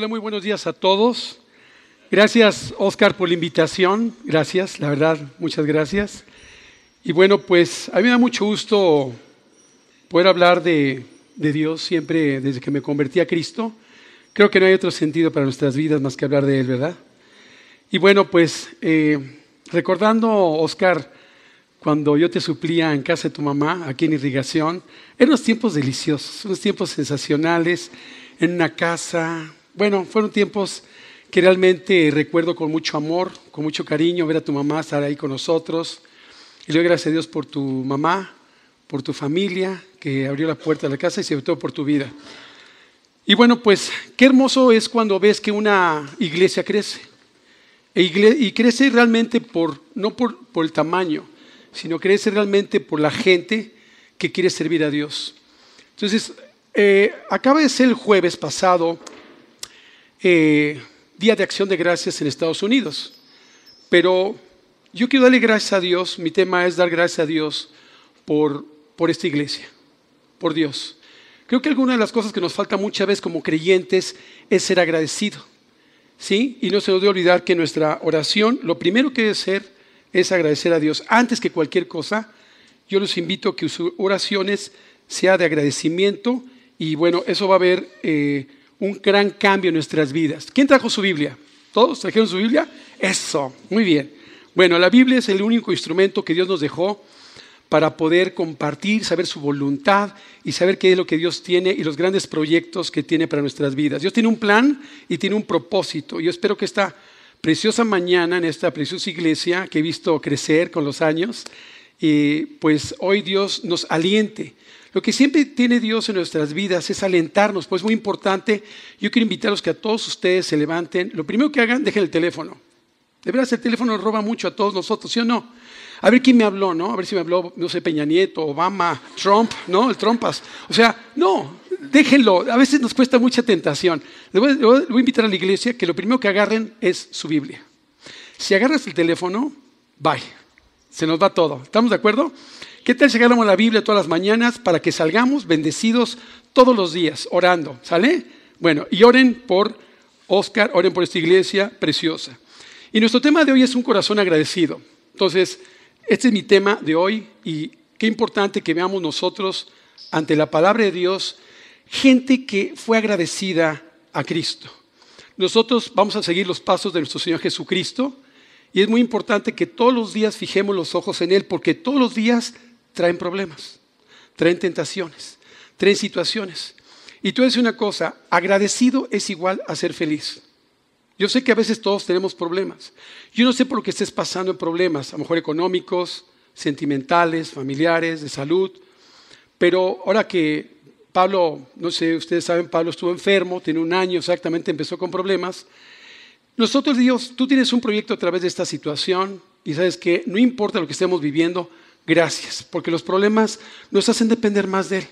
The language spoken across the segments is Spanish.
Hola, muy buenos días a todos. Gracias, Oscar, por la invitación. Gracias, la verdad, muchas gracias. Y bueno, pues a mí me da mucho gusto poder hablar de, Dios siempre desde que me convertí a Cristo. Creo que no hay otro sentido para nuestras vidas más que hablar de Él, ¿verdad? Y bueno, pues eh, recordando, Oscar, cuando yo te suplía en casa de tu mamá, aquí en irrigación, eran unos tiempos deliciosos, unos tiempos sensacionales, en una casa, bueno, fueron tiempos que realmente recuerdo con mucho amor, con mucho cariño, ver a tu mamá estar ahí con nosotros. Y le doy gracias a Dios por tu mamá, por tu familia, que abrió la puerta de la casa y sobre todo por tu vida. Y bueno, pues qué hermoso es cuando ves que una iglesia crece. E y crece realmente por, no por, el tamaño, sino crece realmente por la gente que quiere servir a Dios. Entonces, eh, acaba de ser el jueves pasado eh, Día de Acción de Gracias en Estados Unidos. Pero yo quiero darle gracias a Dios, mi tema es dar gracias a Dios por, por esta iglesia, por Dios. Creo que alguna de las cosas que nos falta muchas veces como creyentes es ser agradecido. ¿Sí? Y no se nos debe olvidar que nuestra oración, lo primero que debe ser es agradecer a Dios. Antes que cualquier cosa, yo los invito a que sus oraciones sea de agradecimiento y bueno, eso va a haber eh, un gran cambio en nuestras vidas. ¿Quién trajo su Biblia? ¿Todos trajeron su Biblia? Eso, muy bien. Bueno, la Biblia es el único instrumento que Dios nos dejó para poder compartir, saber su voluntad y saber qué es lo que Dios tiene y los grandes proyectos que tiene para nuestras vidas. Dios tiene un plan y tiene un propósito. Yo espero que esta preciosa mañana en esta preciosa iglesia que he visto crecer con los años, y pues hoy Dios nos aliente lo que siempre tiene Dios en nuestras vidas es alentarnos, pues es muy importante. Yo quiero invitarlos que a todos ustedes se levanten. Lo primero que hagan, dejen el teléfono. De verdad, el teléfono roba mucho a todos nosotros, ¿sí o no? A ver quién me habló, ¿no? A ver si me habló, no sé, Peña Nieto, Obama, Trump, ¿no? El Trumpas. O sea, no, déjenlo. A veces nos cuesta mucha tentación. Les voy, voy a invitar a la iglesia que lo primero que agarren es su Biblia. Si agarras el teléfono, bye. Se nos va todo. ¿Estamos de acuerdo? ¿Qué tal si agarramos la Biblia todas las mañanas para que salgamos bendecidos todos los días, orando? ¿Sale? Bueno, y oren por Oscar, oren por esta iglesia preciosa. Y nuestro tema de hoy es un corazón agradecido. Entonces, este es mi tema de hoy y qué importante que veamos nosotros ante la palabra de Dios gente que fue agradecida a Cristo. Nosotros vamos a seguir los pasos de nuestro Señor Jesucristo y es muy importante que todos los días fijemos los ojos en Él porque todos los días traen problemas, traen tentaciones, traen situaciones. Y tú dices una cosa, agradecido es igual a ser feliz. Yo sé que a veces todos tenemos problemas. Yo no sé por lo que estés pasando en problemas, a lo mejor económicos, sentimentales, familiares, de salud. Pero ahora que Pablo, no sé, ustedes saben, Pablo estuvo enfermo, tiene un año exactamente, empezó con problemas. Nosotros, Dios, tú tienes un proyecto a través de esta situación y sabes que no importa lo que estemos viviendo, gracias, porque los problemas nos hacen depender más de Él.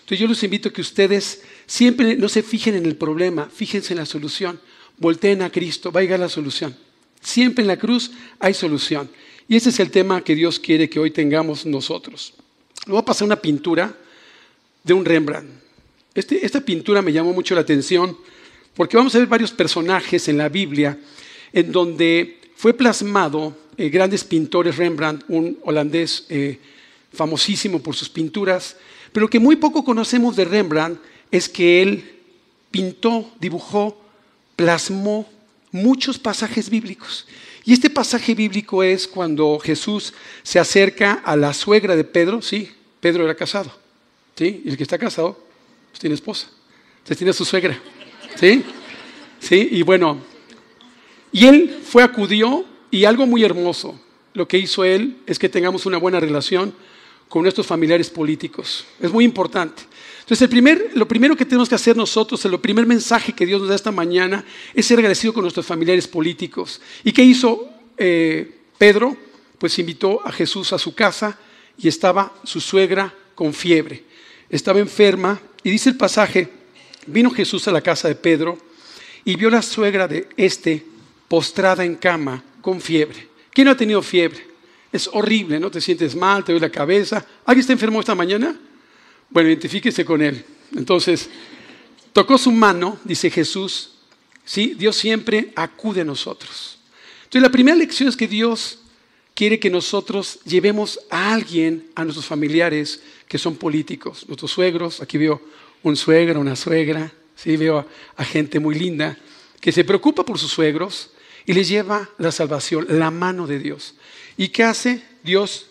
Entonces yo los invito a que ustedes siempre no se fijen en el problema, fíjense en la solución, volteen a Cristo, vaya a la solución. Siempre en la cruz hay solución. Y ese es el tema que Dios quiere que hoy tengamos nosotros. Le voy a pasar una pintura de un Rembrandt. Este, esta pintura me llamó mucho la atención porque vamos a ver varios personajes en la Biblia en donde fue plasmado eh, grandes pintores, Rembrandt, un holandés eh, famosísimo por sus pinturas, pero que muy poco conocemos de Rembrandt es que él pintó, dibujó, plasmó muchos pasajes bíblicos. Y este pasaje bíblico es cuando Jesús se acerca a la suegra de Pedro, sí, Pedro era casado, ¿sí? Y el que está casado, pues tiene esposa, tiene a su suegra, ¿sí? ¿Sí? Y bueno, y él fue, acudió y algo muy hermoso, lo que hizo él es que tengamos una buena relación con nuestros familiares políticos. Es muy importante. Entonces, el primer, lo primero que tenemos que hacer nosotros, el primer mensaje que Dios nos da esta mañana, es ser agradecido con nuestros familiares políticos. ¿Y qué hizo eh, Pedro? Pues invitó a Jesús a su casa y estaba su suegra con fiebre. Estaba enferma y dice el pasaje, vino Jesús a la casa de Pedro y vio la suegra de este postrada en cama con fiebre. ¿Quién no ha tenido fiebre? Es horrible, ¿no? Te sientes mal, te duele la cabeza. ¿Alguien está enfermo esta mañana? Bueno, identifíquese con él. Entonces, tocó su mano, dice Jesús, ¿sí? Dios siempre acude a nosotros. Entonces, la primera lección es que Dios quiere que nosotros llevemos a alguien, a nuestros familiares que son políticos, nuestros suegros, aquí veo un suegro, una suegra, ¿sí? veo a gente muy linda que se preocupa por sus suegros y les lleva la salvación, la mano de Dios. ¿Y qué hace? Dios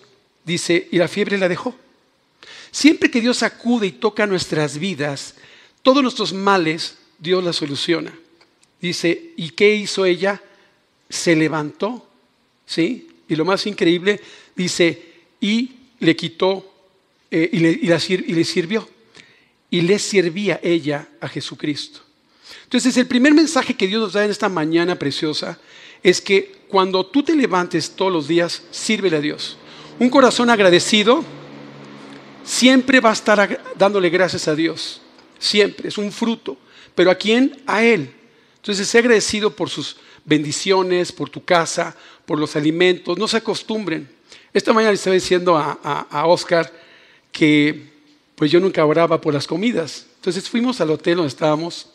dice, y la fiebre la dejó. Siempre que Dios acude y toca nuestras vidas, todos nuestros males, Dios la soluciona. Dice, ¿y qué hizo ella? Se levantó, ¿sí? Y lo más increíble, dice, y le quitó eh, y, le, y, y le sirvió. Y le servía ella a Jesucristo. Entonces, el primer mensaje que Dios nos da en esta mañana preciosa es que cuando tú te levantes todos los días, sírvele a Dios. Un corazón agradecido siempre va a estar dándole gracias a Dios. Siempre, es un fruto. ¿Pero a quién? A Él. Entonces, sé agradecido por sus bendiciones, por tu casa, por los alimentos. No se acostumbren. Esta mañana le estaba diciendo a, Oscar que pues yo nunca oraba por las comidas. Entonces fuimos al hotel donde estábamos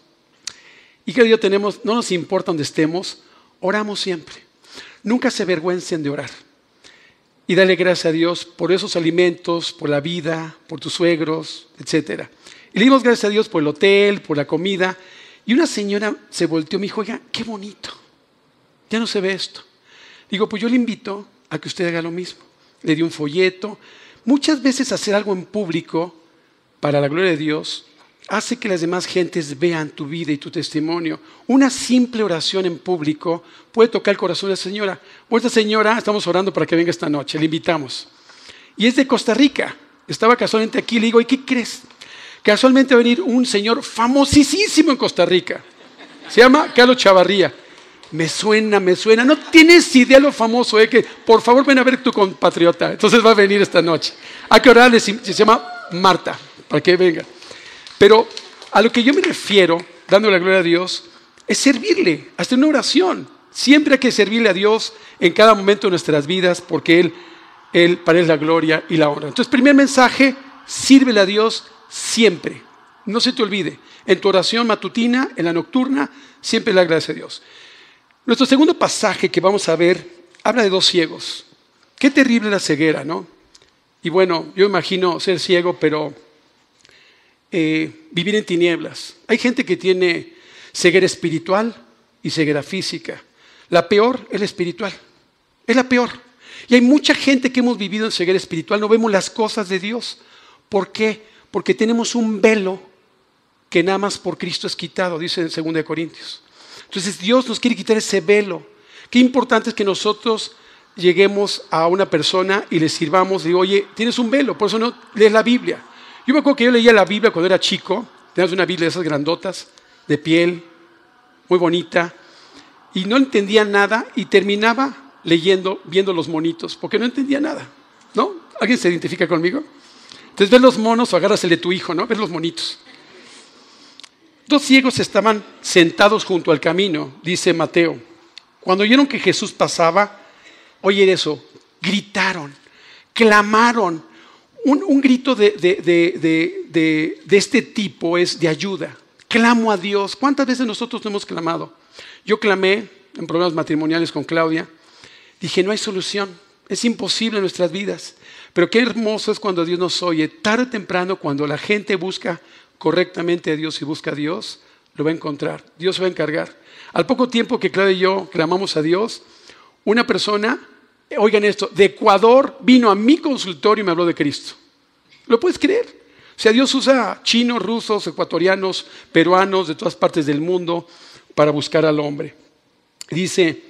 y que día tenemos, no nos importa donde estemos, oramos siempre. Nunca se avergüencen de orar. Y dale gracias a Dios por esos alimentos, por la vida, por tus suegros, etc. Y le dimos gracias a Dios por el hotel, por la comida. Y una señora se volteó y me dijo, oiga, qué bonito. Ya no se ve esto. Digo, pues yo le invito a que usted haga lo mismo. Le di un folleto. Muchas veces hacer algo en público para la gloria de Dios hace que las demás gentes vean tu vida y tu testimonio. Una simple oración en público puede tocar el corazón de la señora. O esta señora, estamos orando para que venga esta noche, le invitamos. Y es de Costa Rica. Estaba casualmente aquí, le digo, ¿y qué crees? Casualmente va a venir un señor famosísimo en Costa Rica. Se llama Carlos Chavarría. Me suena, me suena. No tienes idea lo famoso, ¿eh? que por favor ven a ver tu compatriota. Entonces va a venir esta noche. Hay que orarle, se llama Marta, para que venga. Pero a lo que yo me refiero, dando la gloria a Dios, es servirle, hasta una oración. Siempre hay que servirle a Dios en cada momento de nuestras vidas porque Él, Él para Él la gloria y la honra. Entonces, primer mensaje, sírvele a Dios siempre. No se te olvide. En tu oración matutina, en la nocturna, siempre le agradece a Dios. Nuestro segundo pasaje que vamos a ver habla de dos ciegos. Qué terrible la ceguera, ¿no? Y bueno, yo imagino ser ciego, pero eh, vivir en tinieblas. Hay gente que tiene ceguera espiritual y ceguera física. La peor es la espiritual. Es la peor. Y hay mucha gente que hemos vivido en ceguera espiritual, no vemos las cosas de Dios. ¿Por qué? Porque tenemos un velo que nada más por Cristo es quitado, dice en 2 Corintios. Entonces Dios nos quiere quitar ese velo. Qué importante es que nosotros lleguemos a una persona y le sirvamos, digo, oye, tienes un velo, por eso no lees la Biblia. Yo me acuerdo que yo leía la Biblia cuando era chico, teníamos una Biblia de esas grandotas, de piel, muy bonita, y no entendía nada y terminaba leyendo, viendo los monitos, porque no entendía nada, ¿no? ¿Alguien se identifica conmigo? Entonces ves los monos o agárrasele de tu hijo, ¿no? Ves los monitos. Dos ciegos estaban sentados junto al camino, dice Mateo. Cuando oyeron que Jesús pasaba, oye eso, gritaron, clamaron, un, grito de, este tipo es de ayuda. Clamo a Dios. ¿Cuántas veces nosotros no hemos clamado? Yo clamé en problemas matrimoniales con Claudia. Dije, no hay solución. Es imposible en nuestras vidas. Pero qué hermoso es cuando Dios nos oye. Tarde o temprano, cuando la gente busca correctamente a Dios y busca a Dios, lo va a encontrar. Dios se va a encargar. Al poco tiempo que Claudia y yo clamamos a Dios, una persona oigan esto, de Ecuador vino a mi consultorio y me habló de Cristo. ¿Lo puedes creer? O sea, Dios usa chinos, rusos, ecuatorianos, peruanos, de todas partes del mundo para buscar al hombre. Dice,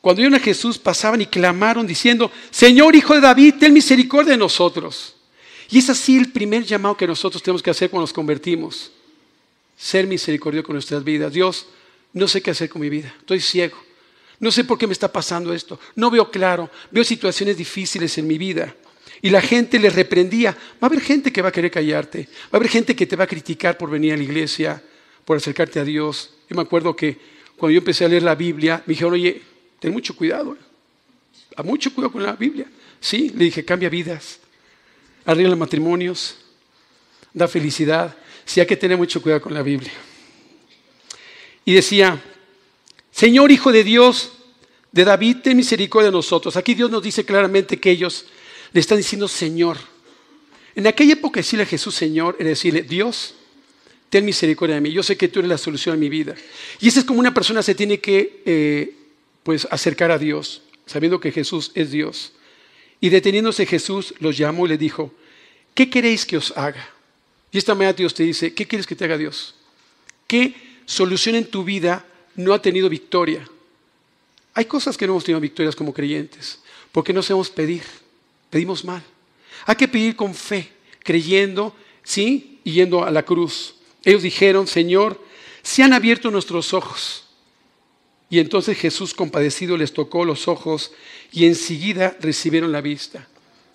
cuando vieron a Jesús pasaban y clamaron diciendo, Señor Hijo de David, ten misericordia de nosotros. Y es así el primer llamado que nosotros tenemos que hacer cuando nos convertimos. Ser misericordioso con nuestras vidas. Dios, no sé qué hacer con mi vida. Estoy ciego. No sé por qué me está pasando esto. No veo claro. Veo situaciones difíciles en mi vida. Y la gente le reprendía. Va a haber gente que va a querer callarte. Va a haber gente que te va a criticar por venir a la iglesia, por acercarte a Dios. Yo me acuerdo que cuando yo empecé a leer la Biblia, me dijeron, oye, ten mucho cuidado. A mucho cuidado con la Biblia. Sí, le dije, cambia vidas. Arregla matrimonios. Da felicidad. Sí, hay que tener mucho cuidado con la Biblia. Y decía, Señor Hijo de Dios, de David, ten misericordia de nosotros. Aquí Dios nos dice claramente que ellos le están diciendo Señor. En aquella época decirle a Jesús Señor era decirle, Dios, ten misericordia de mí. Yo sé que tú eres la solución a mi vida. Y esa es como una persona se tiene que eh, pues acercar a Dios, sabiendo que Jesús es Dios. Y deteniéndose Jesús, los llamó y le dijo, ¿qué queréis que os haga? Y esta mañana Dios te dice, ¿qué quieres que te haga Dios? ¿Qué solución en tu vida no ha tenido victoria? Hay cosas que no hemos tenido victorias como creyentes, porque no sabemos pedir, pedimos mal. Hay que pedir con fe, creyendo, sí, y yendo a la cruz. Ellos dijeron, Señor, se han abierto nuestros ojos. Y entonces Jesús compadecido les tocó los ojos y enseguida recibieron la vista.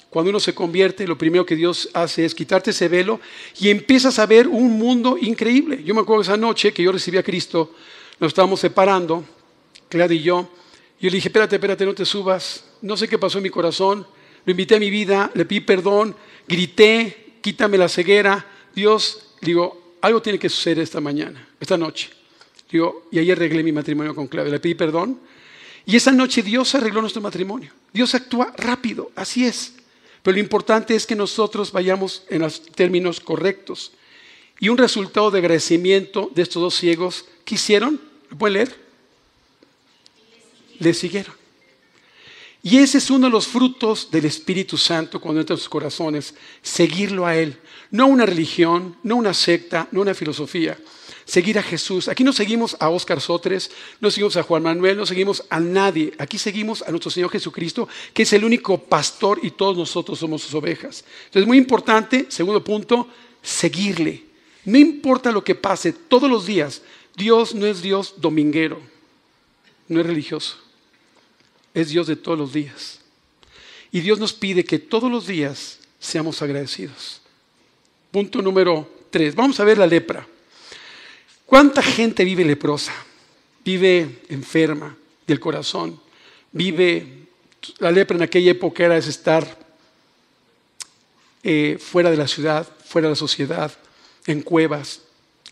Cuando uno se convierte, lo primero que Dios hace es quitarte ese velo y empiezas a ver un mundo increíble. Yo me acuerdo esa noche que yo recibí a Cristo, nos estábamos separando, Claudia y yo. Yo le dije, espérate, espérate, no te subas. No sé qué pasó en mi corazón. Lo invité a mi vida, le pedí perdón, grité, quítame la ceguera. Dios, digo, algo tiene que suceder esta mañana, esta noche. Digo, y ahí arreglé mi matrimonio con Claudia. Le pedí perdón. Y esa noche Dios arregló nuestro matrimonio. Dios actúa rápido, así es. Pero lo importante es que nosotros vayamos en los términos correctos. Y un resultado de agradecimiento de estos dos ciegos, ¿qué hicieron? ¿Lo pueden leer? Le siguieron. Y ese es uno de los frutos del Espíritu Santo cuando entra en sus corazones, seguirlo a Él. No una religión, no una secta, no una filosofía, seguir a Jesús. Aquí no seguimos a Óscar Sotres, no seguimos a Juan Manuel, no seguimos a nadie. Aquí seguimos a nuestro Señor Jesucristo, que es el único pastor y todos nosotros somos sus ovejas. Entonces, muy importante, segundo punto, seguirle. No importa lo que pase todos los días, Dios no es Dios dominguero, no es religioso, es Dios de todos los días. Y Dios nos pide que todos los días seamos agradecidos. Punto número tres. Vamos a ver la lepra. ¿Cuánta gente vive leprosa? Vive enferma del corazón. Vive, la lepra en aquella época era estar eh, fuera de la ciudad, fuera de la sociedad, en cuevas.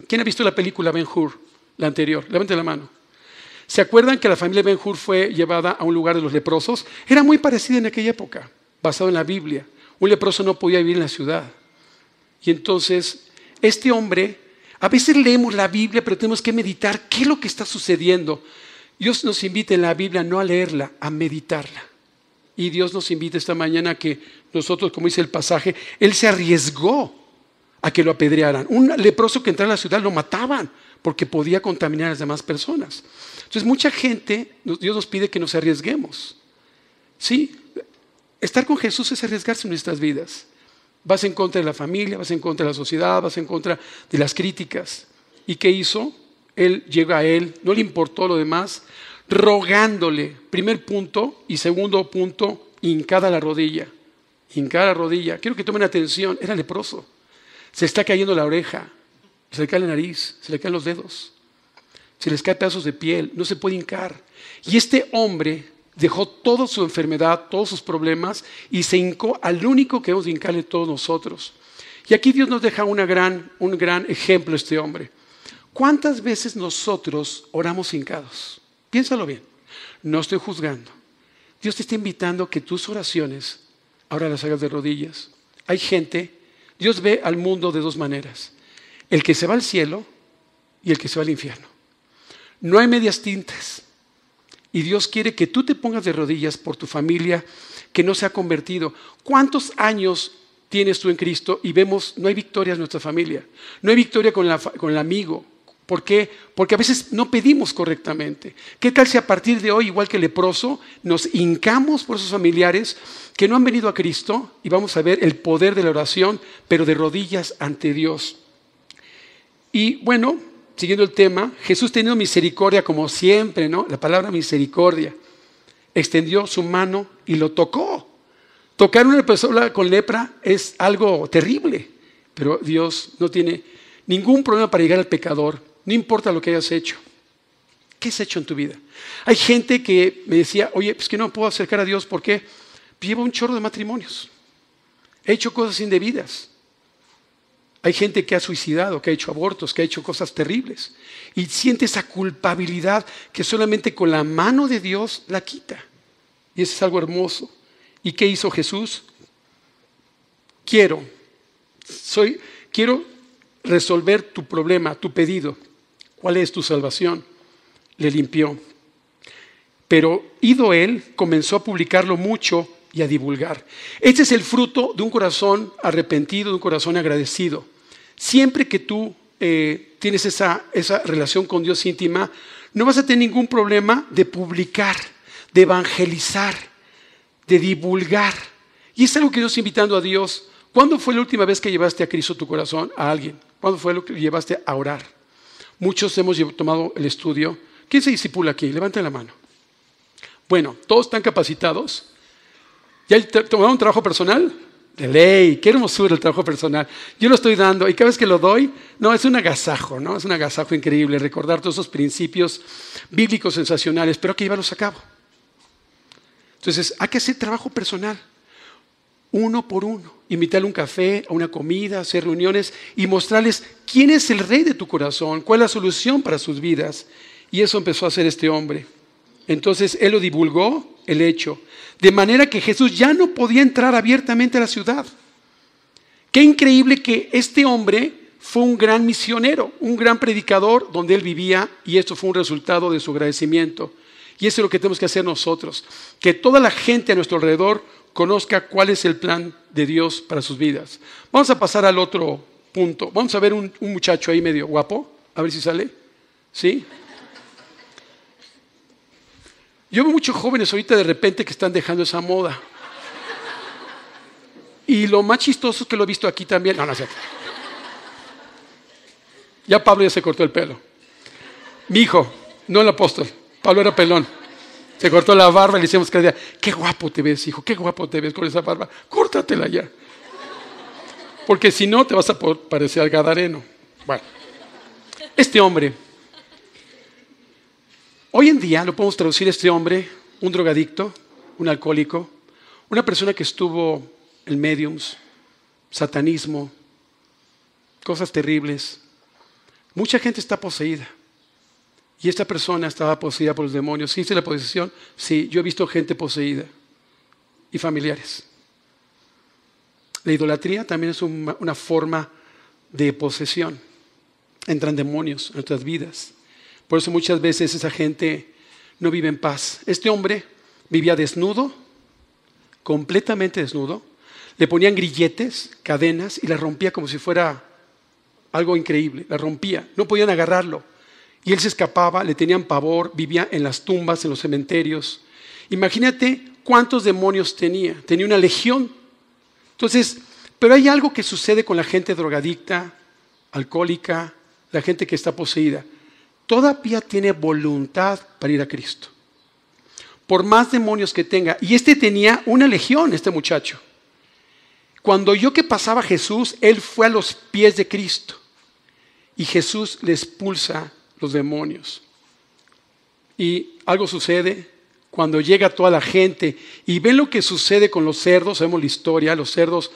¿Quién ha visto la película Ben Hur, la anterior? Levante la mano. ¿Se acuerdan que la familia Ben Hur fue llevada a un lugar de los leprosos? Era muy parecida en aquella época, basado en la Biblia. Un leproso no podía vivir en la ciudad. Y entonces, este hombre a veces leemos la Biblia, pero tenemos que meditar qué es lo que está sucediendo. Dios nos invita en la Biblia no a leerla, a meditarla. Y Dios nos invita esta mañana a que nosotros, como dice el pasaje, Él se arriesgó a que lo apedrearan. Un leproso que entraba a la ciudad lo mataban porque podía contaminar a las demás personas. Entonces mucha gente, Dios nos pide que nos arriesguemos. Sí, estar con Jesús es arriesgarse en nuestras vidas. Vas en contra de la familia, vas en contra de la sociedad, vas en contra de las críticas. ¿Y qué hizo? Él llega a él, no le importó lo demás, rogándole, primer punto, y segundo punto, hincada la rodilla. Hincada la rodilla. Quiero que tomen atención, era leproso. Se está cayendo la oreja, se le cae la nariz, se le caen los dedos, se les cae pedazos de piel, no se puede hincar. Y este hombre dejó toda su enfermedad, todos sus problemas y se hincó al único que hemos de hincarle todos nosotros. Y aquí Dios nos deja una gran, un gran ejemplo este hombre. ¿Cuántas veces nosotros oramos hincados? Piénsalo bien. No estoy juzgando. Dios te está invitando a que tus oraciones ahora las hagas de rodillas. Hay gente, Dios ve al mundo de dos maneras. El que se va al cielo y el que se va al infierno. No hay medias tintas. Y Dios quiere que tú te pongas de rodillas por tu familia que no se ha convertido. ¿Cuántos años tienes tú en Cristo y vemos, no hay victoria en nuestra familia? No hay victoria con, con el amigo. ¿Por qué? Porque a veces no pedimos correctamente. ¿Qué tal si a partir de hoy, igual que leproso, nos hincamos por esos familiares que no han venido a Cristo y vamos a ver el poder de la oración, pero de rodillas ante Dios? Y bueno, siguiendo el tema, Jesús teniendo misericordia como siempre, ¿no? La palabra misericordia. Extendió su mano y lo tocó. Tocar a una persona con lepra es algo terrible, pero Dios no tiene ningún problema para llegar al pecador, no importa lo que hayas hecho. ¿Qué has hecho en tu vida? Hay gente que me decía, oye, pues que no puedo acercar a Dios porque llevo un chorro de matrimonios. He hecho cosas indebidas. Hay gente que ha suicidado, que ha hecho abortos, que ha hecho cosas terribles. Y siente esa culpabilidad que solamente con la mano de Dios la quita. Y eso es algo hermoso. ¿Y qué hizo Jesús? Quiero, soy, quiero resolver tu problema, tu pedido. ¿Cuál es tu salvación? Le limpió. Pero ido él, comenzó a publicarlo mucho y a divulgar. Este es el fruto de un corazón arrepentido, de un corazón agradecido. Siempre que tú eh, tienes esa, esa relación con Dios íntima, no vas a tener ningún problema de publicar, de evangelizar, de divulgar. Y es algo que Dios invitando a Dios. ¿Cuándo fue la última vez que llevaste a Cristo tu corazón a alguien? ¿Cuándo fue lo que llevaste a orar? Muchos hemos tomado el estudio. ¿Quién se disipula aquí? Levanten la mano. Bueno, ¿todos están capacitados? ¿Ya tomaron un trabajo personal? De ley, qué hermosura el trabajo personal. Yo lo estoy dando y cada vez que lo doy, no, es un agasajo, ¿no? Es un agasajo increíble recordar todos esos principios bíblicos sensacionales, pero hay que llevarlos a cabo. Entonces, hay que hacer trabajo personal, uno por uno. Invitarle un café, a una comida, hacer reuniones y mostrarles quién es el rey de tu corazón, cuál es la solución para sus vidas. Y eso empezó a hacer este hombre. Entonces, él lo divulgó, el hecho. De manera que Jesús ya no podía entrar abiertamente a la ciudad. Qué increíble que este hombre fue un gran misionero, un gran predicador donde él vivía y esto fue un resultado de su agradecimiento. Y eso es lo que tenemos que hacer nosotros, que toda la gente a nuestro alrededor conozca cuál es el plan de Dios para sus vidas. Vamos a pasar al otro punto. Vamos a ver un, muchacho ahí medio guapo, a ver si sale. ¿Sí? Yo veo muchos jóvenes ahorita de repente que están dejando esa moda. Y lo más chistoso es que lo he visto aquí también. No, no sé. Ya Pablo ya se cortó el pelo. Mi hijo, no el apóstol. Pablo era pelón. Se cortó la barba y le decíamos cada día, qué guapo te ves, hijo, qué guapo te ves con esa barba. Córtatela ya. Porque si no, te vas a parecer al gadareno. Bueno, este hombre Hoy en día lo podemos traducir este hombre, un drogadicto, un alcohólico, una persona que estuvo en mediums, satanismo, cosas terribles. Mucha gente está poseída. Y esta persona estaba poseída por los demonios. ¿Sí la posesión? Sí, yo he visto gente poseída y familiares. La idolatría también es una, una forma de posesión. Entran demonios en nuestras vidas. Por eso muchas veces esa gente no vive en paz. Este hombre vivía desnudo, completamente desnudo. Le ponían grilletes, cadenas y la rompía como si fuera algo increíble. La rompía, no podían agarrarlo. Y él se escapaba, le tenían pavor, vivía en las tumbas, en los cementerios. Imagínate cuántos demonios tenía. Tenía una legión. Entonces, pero hay algo que sucede con la gente drogadicta, alcohólica, la gente que está poseída todavía tiene voluntad para ir a Cristo. Por más demonios que tenga. Y este tenía una legión, este muchacho. Cuando yo que pasaba Jesús, él fue a los pies de Cristo. Y Jesús le expulsa demonios. Y algo sucede cuando llega toda la gente y ven lo que sucede con los cerdos, sabemos la historia, los cerdos,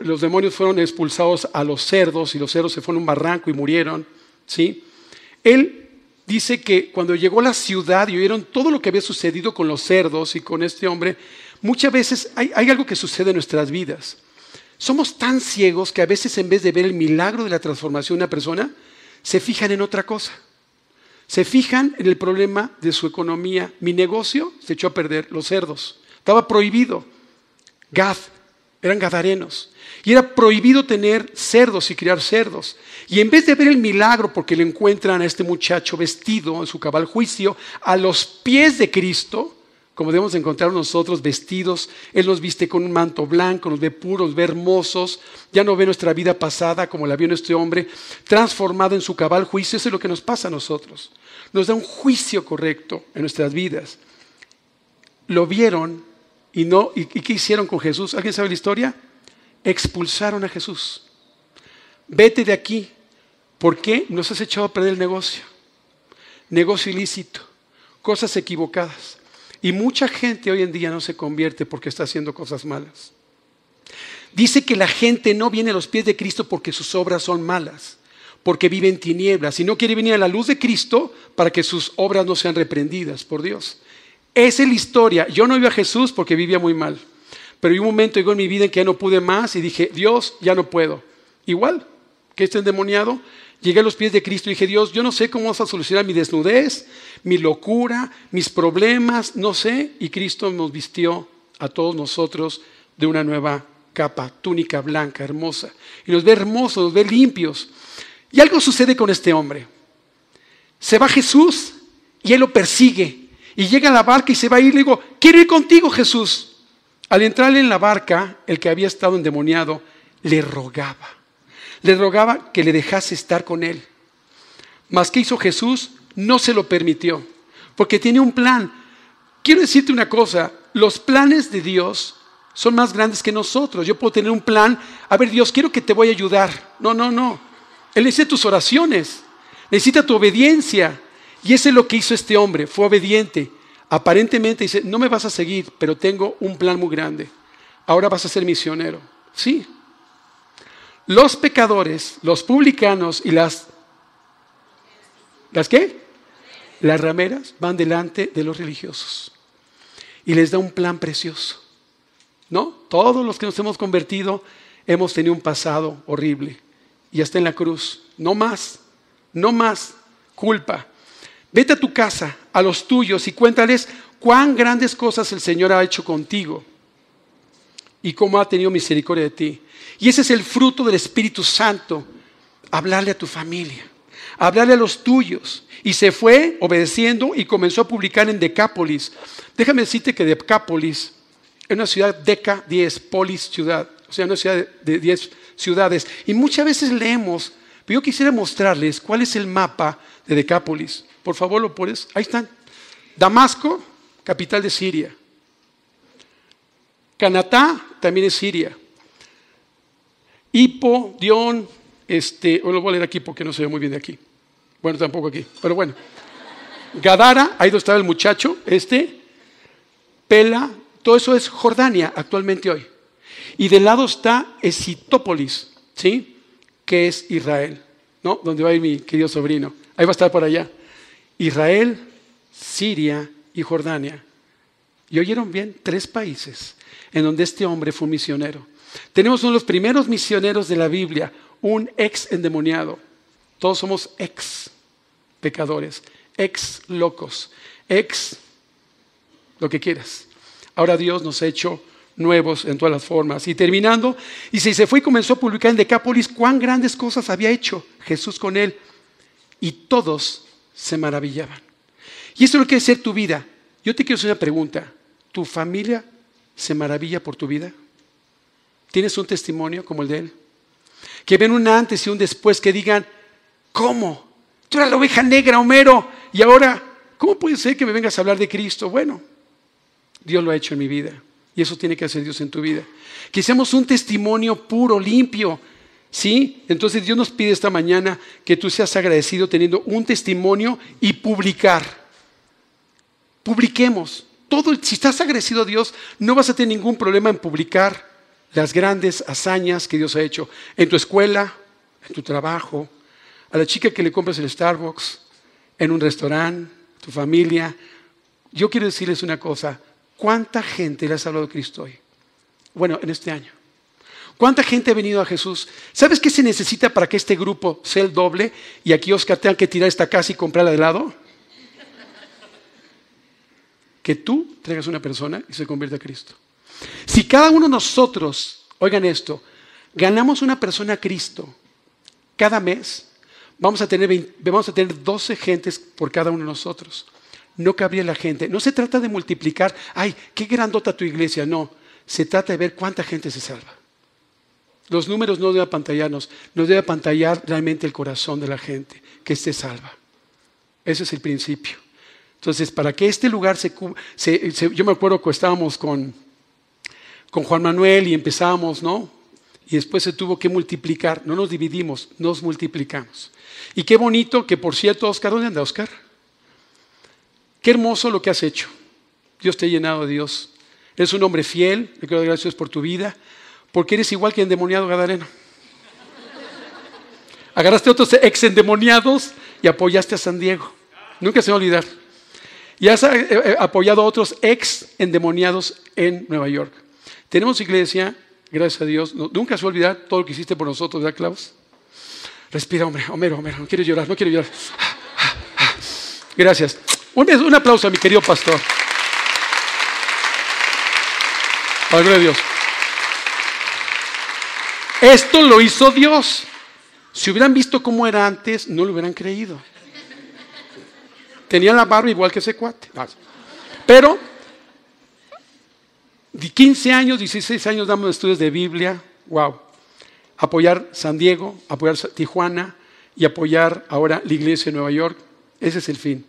los demonios fueron expulsados a los cerdos y los cerdos se fueron a un barranco y murieron, ¿sí? Él dice que cuando llegó a la ciudad y oyeron todo lo que había sucedido con los cerdos y con este hombre, muchas veces hay, algo que sucede en nuestras vidas. Somos tan ciegos que a veces en vez de ver el milagro de la transformación de una persona, se fijan en otra cosa. Se fijan en el problema de su economía. Mi negocio se echó a perder, los cerdos. Estaba prohibido. Gad, eran gadarenos. Y era prohibido tener cerdos y criar cerdos. Y en vez de ver el milagro, porque le encuentran a este muchacho vestido en su cabal juicio, a los pies de Cristo, como debemos encontrar nosotros vestidos, Él nos viste con un manto blanco, nos ve puros, ve hermosos, ya no ve nuestra vida pasada como la vio este hombre, transformado en su cabal juicio, eso es lo que nos pasa a nosotros. Nos da un juicio correcto en nuestras vidas. Lo vieron y no, ¿y qué hicieron con Jesús? ¿Alguien sabe la historia? expulsaron a Jesús. Vete de aquí. ¿Por qué nos has echado a perder el negocio? Negocio ilícito, cosas equivocadas. Y mucha gente hoy en día no se convierte porque está haciendo cosas malas. dice que la gente no viene a los pies de Cristo porque sus obras son malas, porque vive en tinieblas y no quiere venir a la luz de Cristo para que sus obras no sean reprendidas por Dios. Esa es la historia. Yo no iba a Jesús porque vivía muy mal. Pero hay un momento llegó en mi vida en que ya no pude más y dije, Dios, ya no puedo. Igual que este endemoniado, llegué a los pies de Cristo y dije, Dios, yo no sé cómo vas a solucionar mi desnudez, mi locura, mis problemas, no sé. Y Cristo nos vistió a todos nosotros de una nueva capa, túnica blanca, hermosa. Y nos ve hermosos, nos ve limpios. Y algo sucede con este hombre. Se va Jesús y él lo persigue. Y llega a la barca y se va a ir. Le digo, quiero ir contigo, Jesús. Al entrar en la barca, el que había estado endemoniado le rogaba. Le rogaba que le dejase estar con él. Mas ¿qué hizo Jesús? No se lo permitió, porque tiene un plan. Quiero decirte una cosa, los planes de Dios son más grandes que nosotros. Yo puedo tener un plan, a ver Dios, quiero que te voy a ayudar. No, no, no. Él necesita tus oraciones, necesita tu obediencia. Y eso es lo que hizo este hombre, fue obediente. Aparentemente dice, no me vas a seguir, pero tengo un plan muy grande. Ahora vas a ser misionero. Sí. Los pecadores, los publicanos y las... ¿Las qué? Las rameras van delante de los religiosos. Y les da un plan precioso. ¿No? Todos los que nos hemos convertido hemos tenido un pasado horrible. Y hasta en la cruz. No más. No más culpa. Vete a tu casa, a los tuyos, y cuéntales cuán grandes cosas el Señor ha hecho contigo y cómo ha tenido misericordia de ti. Y ese es el fruto del Espíritu Santo, hablarle a tu familia, hablarle a los tuyos. Y se fue obedeciendo y comenzó a publicar en Decápolis. Déjame decirte que Decápolis es una ciudad deca, 10, polis, ciudad, o sea, una ciudad de 10 ciudades. Y muchas veces leemos, pero yo quisiera mostrarles cuál es el mapa de Decápolis. Por favor, lo pones. Ahí están. Damasco, capital de Siria. Canatá también es Siria. Hipo, Dion, este, o lo voy a leer aquí porque no se ve muy bien de aquí. Bueno, tampoco aquí, pero bueno. Gadara, ahí donde estaba el muchacho, este. Pela, todo eso es Jordania actualmente hoy. Y del lado está Esitópolis, ¿sí? Que es Israel, ¿no? Donde va a ir mi querido sobrino. Ahí va a estar por allá. Israel, Siria y Jordania. ¿Y oyeron bien? Tres países en donde este hombre fue misionero. Tenemos uno de los primeros misioneros de la Biblia, un ex endemoniado. Todos somos ex pecadores, ex locos, ex lo que quieras. Ahora Dios nos ha hecho nuevos en todas las formas. Y terminando, y se fue y comenzó a publicar en Decápolis cuán grandes cosas había hecho Jesús con él. Y todos se maravillaban. Y eso es lo que es ser tu vida. Yo te quiero hacer una pregunta. ¿Tu familia se maravilla por tu vida? ¿Tienes un testimonio como el de él? Que ven un antes y un después que digan, ¿cómo? Tú eras la oveja negra, Homero, y ahora, ¿cómo puede ser que me vengas a hablar de Cristo? Bueno, Dios lo ha hecho en mi vida. Y eso tiene que hacer Dios en tu vida. Que seamos un testimonio puro, limpio, ¿Sí? Entonces Dios nos pide esta mañana que tú seas agradecido teniendo un testimonio y publicar. Publiquemos. Todo, si estás agradecido a Dios, no vas a tener ningún problema en publicar las grandes hazañas que Dios ha hecho en tu escuela, en tu trabajo, a la chica que le compras el Starbucks, en un restaurante, tu familia. Yo quiero decirles una cosa, ¿cuánta gente le has hablado de Cristo hoy? Bueno, en este año. ¿Cuánta gente ha venido a Jesús? ¿Sabes qué se necesita para que este grupo sea el doble y aquí Oscar tenga que tirar esta casa y comprarla de lado? Que tú traigas una persona y se convierta a Cristo. Si cada uno de nosotros, oigan esto, ganamos una persona a Cristo cada mes, vamos a tener, vamos a tener 12 gentes por cada uno de nosotros. No cabría la gente. No se trata de multiplicar, ay, qué grandota tu iglesia. No, se trata de ver cuánta gente se salva. Los números no deben apantallarnos, nos debe apantallar realmente el corazón de la gente, que esté salva. Ese es el principio. Entonces, para que este lugar se... se, yo me acuerdo que estábamos con, con Juan Manuel y empezamos, ¿no? Y después se tuvo que multiplicar. No nos dividimos, nos multiplicamos. Y qué bonito que, por cierto, Oscar, ¿dónde anda Oscar? Qué hermoso lo que has hecho. Dios te ha llenado de Dios. Eres un hombre fiel. Le quiero dar gracias por tu vida Porque eres igual que endemoniado Gadareno. Agarraste a otros ex endemoniados y apoyaste a San Diego. Nunca se va a olvidar. Y has eh, eh, apoyado a otros ex endemoniados en Nueva York. Tenemos iglesia, gracias a Dios. nunca se va olvidar todo lo que hiciste por nosotros, ¿verdad, Klaus? Respira, hombre, Homero, Homero, no quiero llorar, no quiero llorar. Gracias. Un, aplauso a mi querido pastor. Padre de Dios. Esto lo hizo Dios. Si hubieran visto cómo era antes, no lo hubieran creído. Tenía la barba igual que ese cuate. Pero, de 15 años, 16 años damos estudios de Biblia. Wow. Apoyar San Diego, apoyar Tijuana y apoyar ahora la iglesia de Nueva York. Ese es el fin.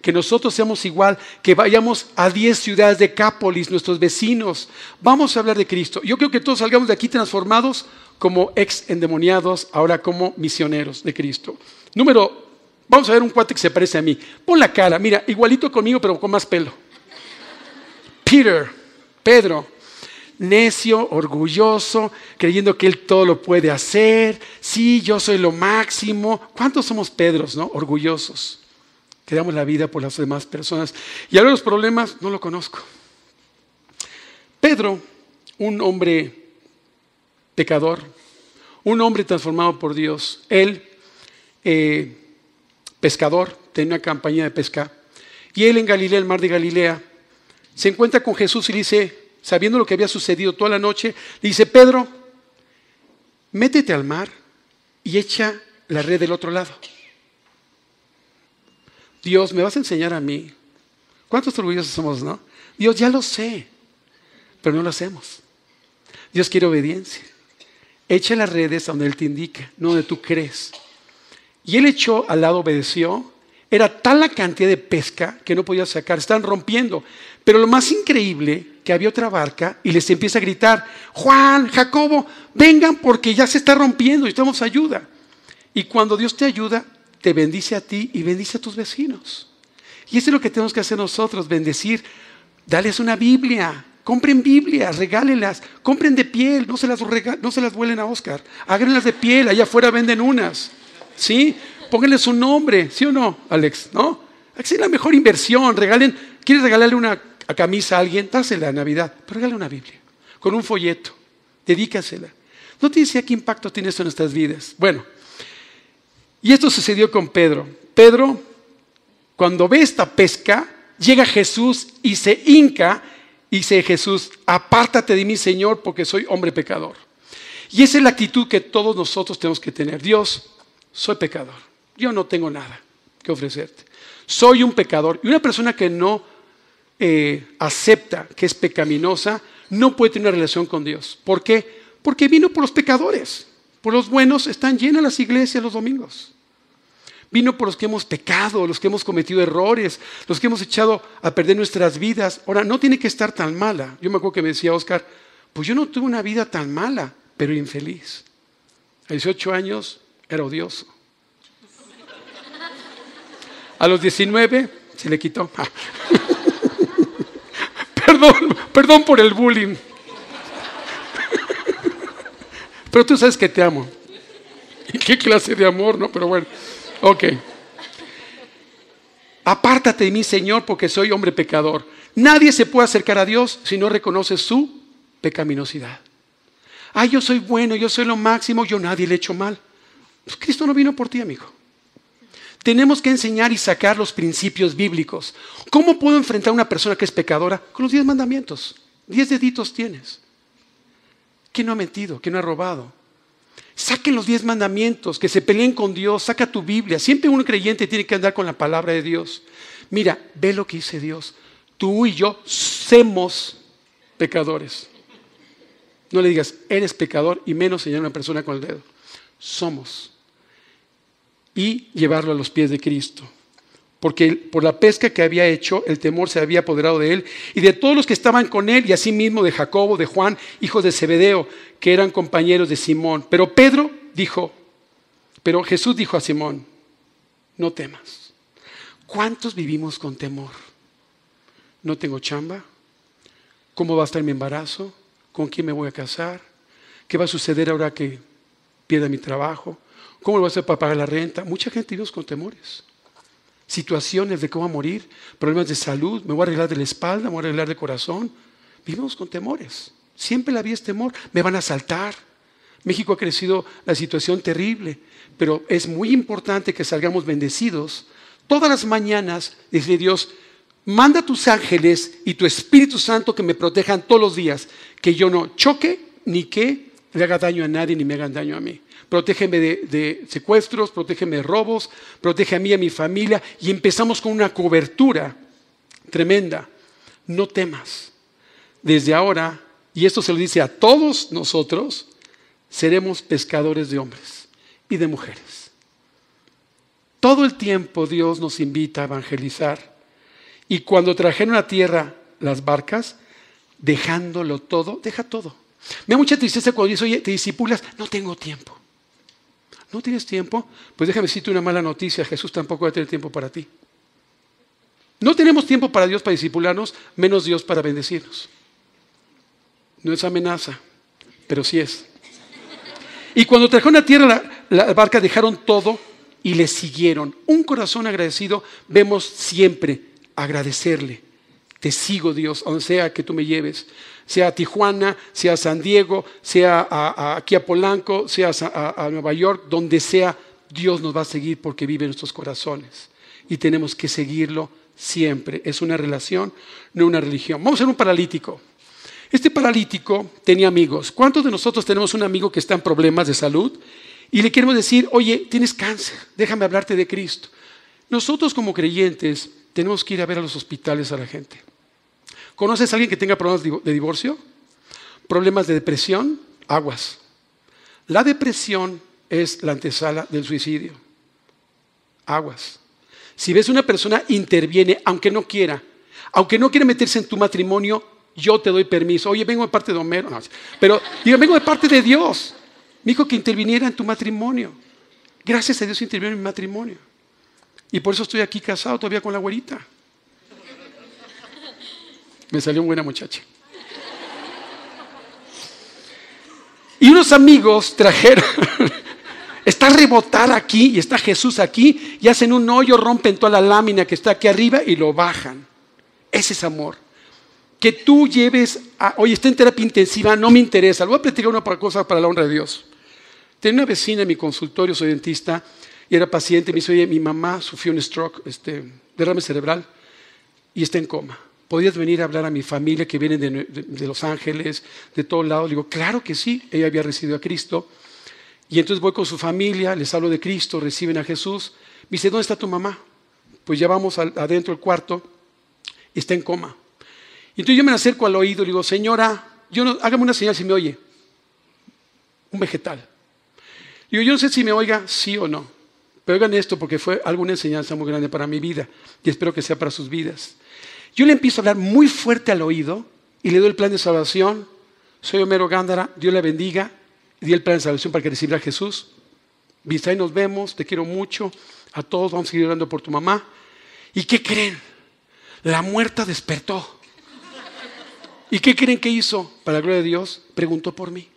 Que nosotros seamos igual, que vayamos a 10 ciudades de Cápolis, nuestros vecinos. Vamos a hablar de Cristo. Yo creo que todos salgamos de aquí transformados como ex endemoniados, ahora como misioneros de Cristo. Número, vamos a ver un cuate que se parece a mí. Pon la cara, mira, igualito conmigo, pero con más pelo. Peter, Pedro, necio, orgulloso, creyendo que él todo lo puede hacer. Sí, yo soy lo máximo. ¿Cuántos somos Pedros, no? Orgullosos que damos la vida por las demás personas. Y ahora los problemas no lo conozco. Pedro, un hombre pecador, un hombre transformado por Dios, él, eh, pescador, tenía una campaña de pesca, y él en Galilea, el mar de Galilea, se encuentra con Jesús y dice, sabiendo lo que había sucedido toda la noche, le dice, Pedro, métete al mar y echa la red del otro lado. Dios, ¿me vas a enseñar a mí? ¿Cuántos orgullosos somos, no? Dios, ya lo sé, pero no lo hacemos. Dios quiere obediencia. Echa las redes a donde Él te indica, no donde tú crees. Y Él echó al lado, obedeció. Era tal la cantidad de pesca que no podía sacar, están rompiendo. Pero lo más increíble, que había otra barca y les empieza a gritar, Juan, Jacobo, vengan porque ya se está rompiendo y estamos ayuda. Y cuando Dios te ayuda, te bendice a ti y bendice a tus vecinos. Y eso es lo que tenemos que hacer nosotros, bendecir. Dales una Biblia, compren Biblias, regálenlas, compren de piel, no se las, no se las vuelen a Oscar, háganlas de piel, allá afuera venden unas. ¿Sí? Pónganle su nombre, ¿sí o no, Alex? ¿No? Es la mejor inversión, regalen, ¿quieres regalarle una camisa a alguien? Dásela a Navidad, pero regale una Biblia, con un folleto, dedícasela. ¿No te dice qué impacto tiene esto en nuestras vidas? Bueno, y esto sucedió con Pedro. Pedro, cuando ve esta pesca, llega Jesús y se hinca y dice Jesús, apártate de mí, Señor, porque soy hombre pecador. Y esa es la actitud que todos nosotros tenemos que tener. Dios, soy pecador. Yo no tengo nada que ofrecerte. Soy un pecador. Y una persona que no eh, acepta que es pecaminosa, no puede tener una relación con Dios. ¿Por qué? Porque vino por los pecadores. Por los buenos están llenas las iglesias los domingos. Vino por los que hemos pecado, los que hemos cometido errores, los que hemos echado a perder nuestras vidas. Ahora, no tiene que estar tan mala. Yo me acuerdo que me decía Oscar, pues yo no tuve una vida tan mala, pero infeliz. A 18 años era odioso. A los 19 se le quitó. perdón, perdón por el bullying. Pero tú sabes que te amo. ¿Y qué clase de amor, no? Pero bueno. Ok. Apártate de mí, Señor, porque soy hombre pecador. Nadie se puede acercar a Dios si no reconoce su pecaminosidad. Ay, yo soy bueno, yo soy lo máximo, yo nadie le he hecho mal. Pues Cristo no vino por ti, amigo. Tenemos que enseñar y sacar los principios bíblicos. ¿Cómo puedo enfrentar a una persona que es pecadora? Con los diez mandamientos. Diez deditos tienes. ¿Quién no ha mentido? ¿Quién no ha robado? Saquen los diez mandamientos, que se peleen con Dios, saca tu Biblia. Siempre un creyente tiene que andar con la palabra de Dios. Mira, ve lo que dice Dios. Tú y yo somos pecadores. No le digas, eres pecador y menos señalar a una persona con el dedo. Somos. Y llevarlo a los pies de Cristo porque por la pesca que había hecho, el temor se había apoderado de él y de todos los que estaban con él, y asimismo de Jacobo, de Juan, hijos de Zebedeo, que eran compañeros de Simón. Pero Pedro dijo, pero Jesús dijo a Simón, no temas. ¿Cuántos vivimos con temor? ¿No tengo chamba? ¿Cómo va a estar mi embarazo? ¿Con quién me voy a casar? ¿Qué va a suceder ahora que pierda mi trabajo? ¿Cómo lo voy a hacer para pagar la renta? Mucha gente vive con temores. Situaciones de cómo morir, problemas de salud, me voy a arreglar de la espalda, me voy a arreglar de corazón. Vivimos con temores. Siempre la vida es temor. Me van a asaltar. México ha crecido la situación terrible, pero es muy importante que salgamos bendecidos todas las mañanas. Dice Dios, manda tus ángeles y tu Espíritu Santo que me protejan todos los días, que yo no choque ni que le haga daño a nadie ni me hagan daño a mí. Protégeme de, secuestros, protégeme de robos, protege a mí y a mi familia. Y empezamos con una cobertura tremenda. No temas. Desde ahora, y esto se lo dice a todos nosotros, seremos pescadores de hombres y de mujeres. Todo el tiempo Dios nos invita a evangelizar. Y cuando trajeron a tierra las barcas, dejándolo todo, deja todo. Me da mucha tristeza cuando dices, oye, te disipulas, no tengo tiempo. ¿No tienes tiempo? Pues déjame decirte una mala noticia, Jesús tampoco va a tener tiempo para ti. No tenemos tiempo para Dios para disipularnos, menos Dios para bendecirnos. No es amenaza, pero sí es. Y cuando trajeron a tierra la, barca, dejaron todo y le siguieron. Un corazón agradecido vemos siempre agradecerle. Te sigo, Dios, donde sea que tú me lleves. Sea a Tijuana, sea a San Diego, sea aquí a Polanco, sea a, a Nueva York, donde sea, Dios nos va a seguir porque vive en nuestros corazones. Y tenemos que seguirlo siempre. Es una relación, no una religión. Vamos a ser un paralítico. Este paralítico tenía amigos. ¿Cuántos de nosotros tenemos un amigo que está en problemas de salud y le queremos decir, oye, tienes cáncer, déjame hablarte de Cristo? Nosotros como creyentes tenemos que ir a ver a los hospitales a la gente. ¿Conoces a alguien que tenga problemas de divorcio? ¿Problemas de depresión? Aguas. La depresión es la antesala del suicidio. Aguas. Si ves una persona interviene, aunque no quiera, aunque no quiera meterse en tu matrimonio, yo te doy permiso. Oye, vengo de parte de Homero. pero digo, vengo de parte de Dios. Me dijo que interviniera en tu matrimonio. Gracias a Dios intervino en mi matrimonio. Y por eso estoy aquí casado todavía con la güerita. Me salió una buena muchacha. Y unos amigos trajeron, está rebotar aquí y está Jesús aquí y hacen un hoyo, rompen toda la lámina que está aquí arriba y lo bajan. Ese es amor que tú lleves, a, oye, está en terapia intensiva, no me interesa. Le voy a platicar una cosa para la honra de Dios. Tenía una vecina en mi consultorio, soy dentista, y era paciente, me dice, oye, mi mamá sufrió un stroke, este, derrame cerebral, y está en coma. ¿Podrías venir a hablar a mi familia que viene de, Los Ángeles, de todos lados? Le digo, claro que sí, ella había recibido a Cristo. Y entonces voy con su familia, les hablo de Cristo, reciben a Jesús. Me dice, ¿dónde está tu mamá? Pues ya vamos adentro del cuarto, está en coma. Y entonces yo me acerco al oído y digo, señora, yo no, hágame una señal si me oye. Un vegetal. Digo, yo no sé si me oiga sí o no. Pero oigan esto porque fue alguna enseñanza muy grande para mi vida y espero que sea para sus vidas. Yo le empiezo a hablar muy fuerte al oído y le doy el plan de salvación. Soy Homero Gándara, Dios le bendiga. Di el plan de salvación para que reciba a Jesús. Viste, ahí nos vemos, te quiero mucho. A todos vamos a seguir orando por tu mamá. ¿Y qué creen? La muerta despertó. ¿Y qué creen que hizo? Para la gloria de Dios, preguntó por mí.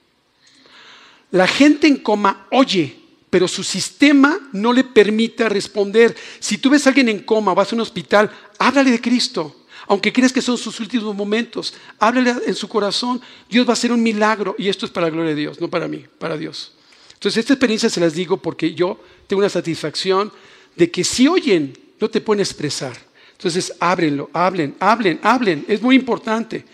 La gente en coma oye, pero su sistema no le permite responder. Si tú ves a alguien en coma, vas a un hospital, háblale de Cristo. Aunque crees que son sus últimos momentos, háblale en su corazón. Dios va a hacer un milagro. Y esto es para la gloria de Dios, no para mí, para Dios. Entonces, esta experiencia se las digo porque yo tengo una satisfacción de que si oyen, no te pueden expresar. Entonces, ábrenlo, hablen, hablen, hablen. Es muy importante.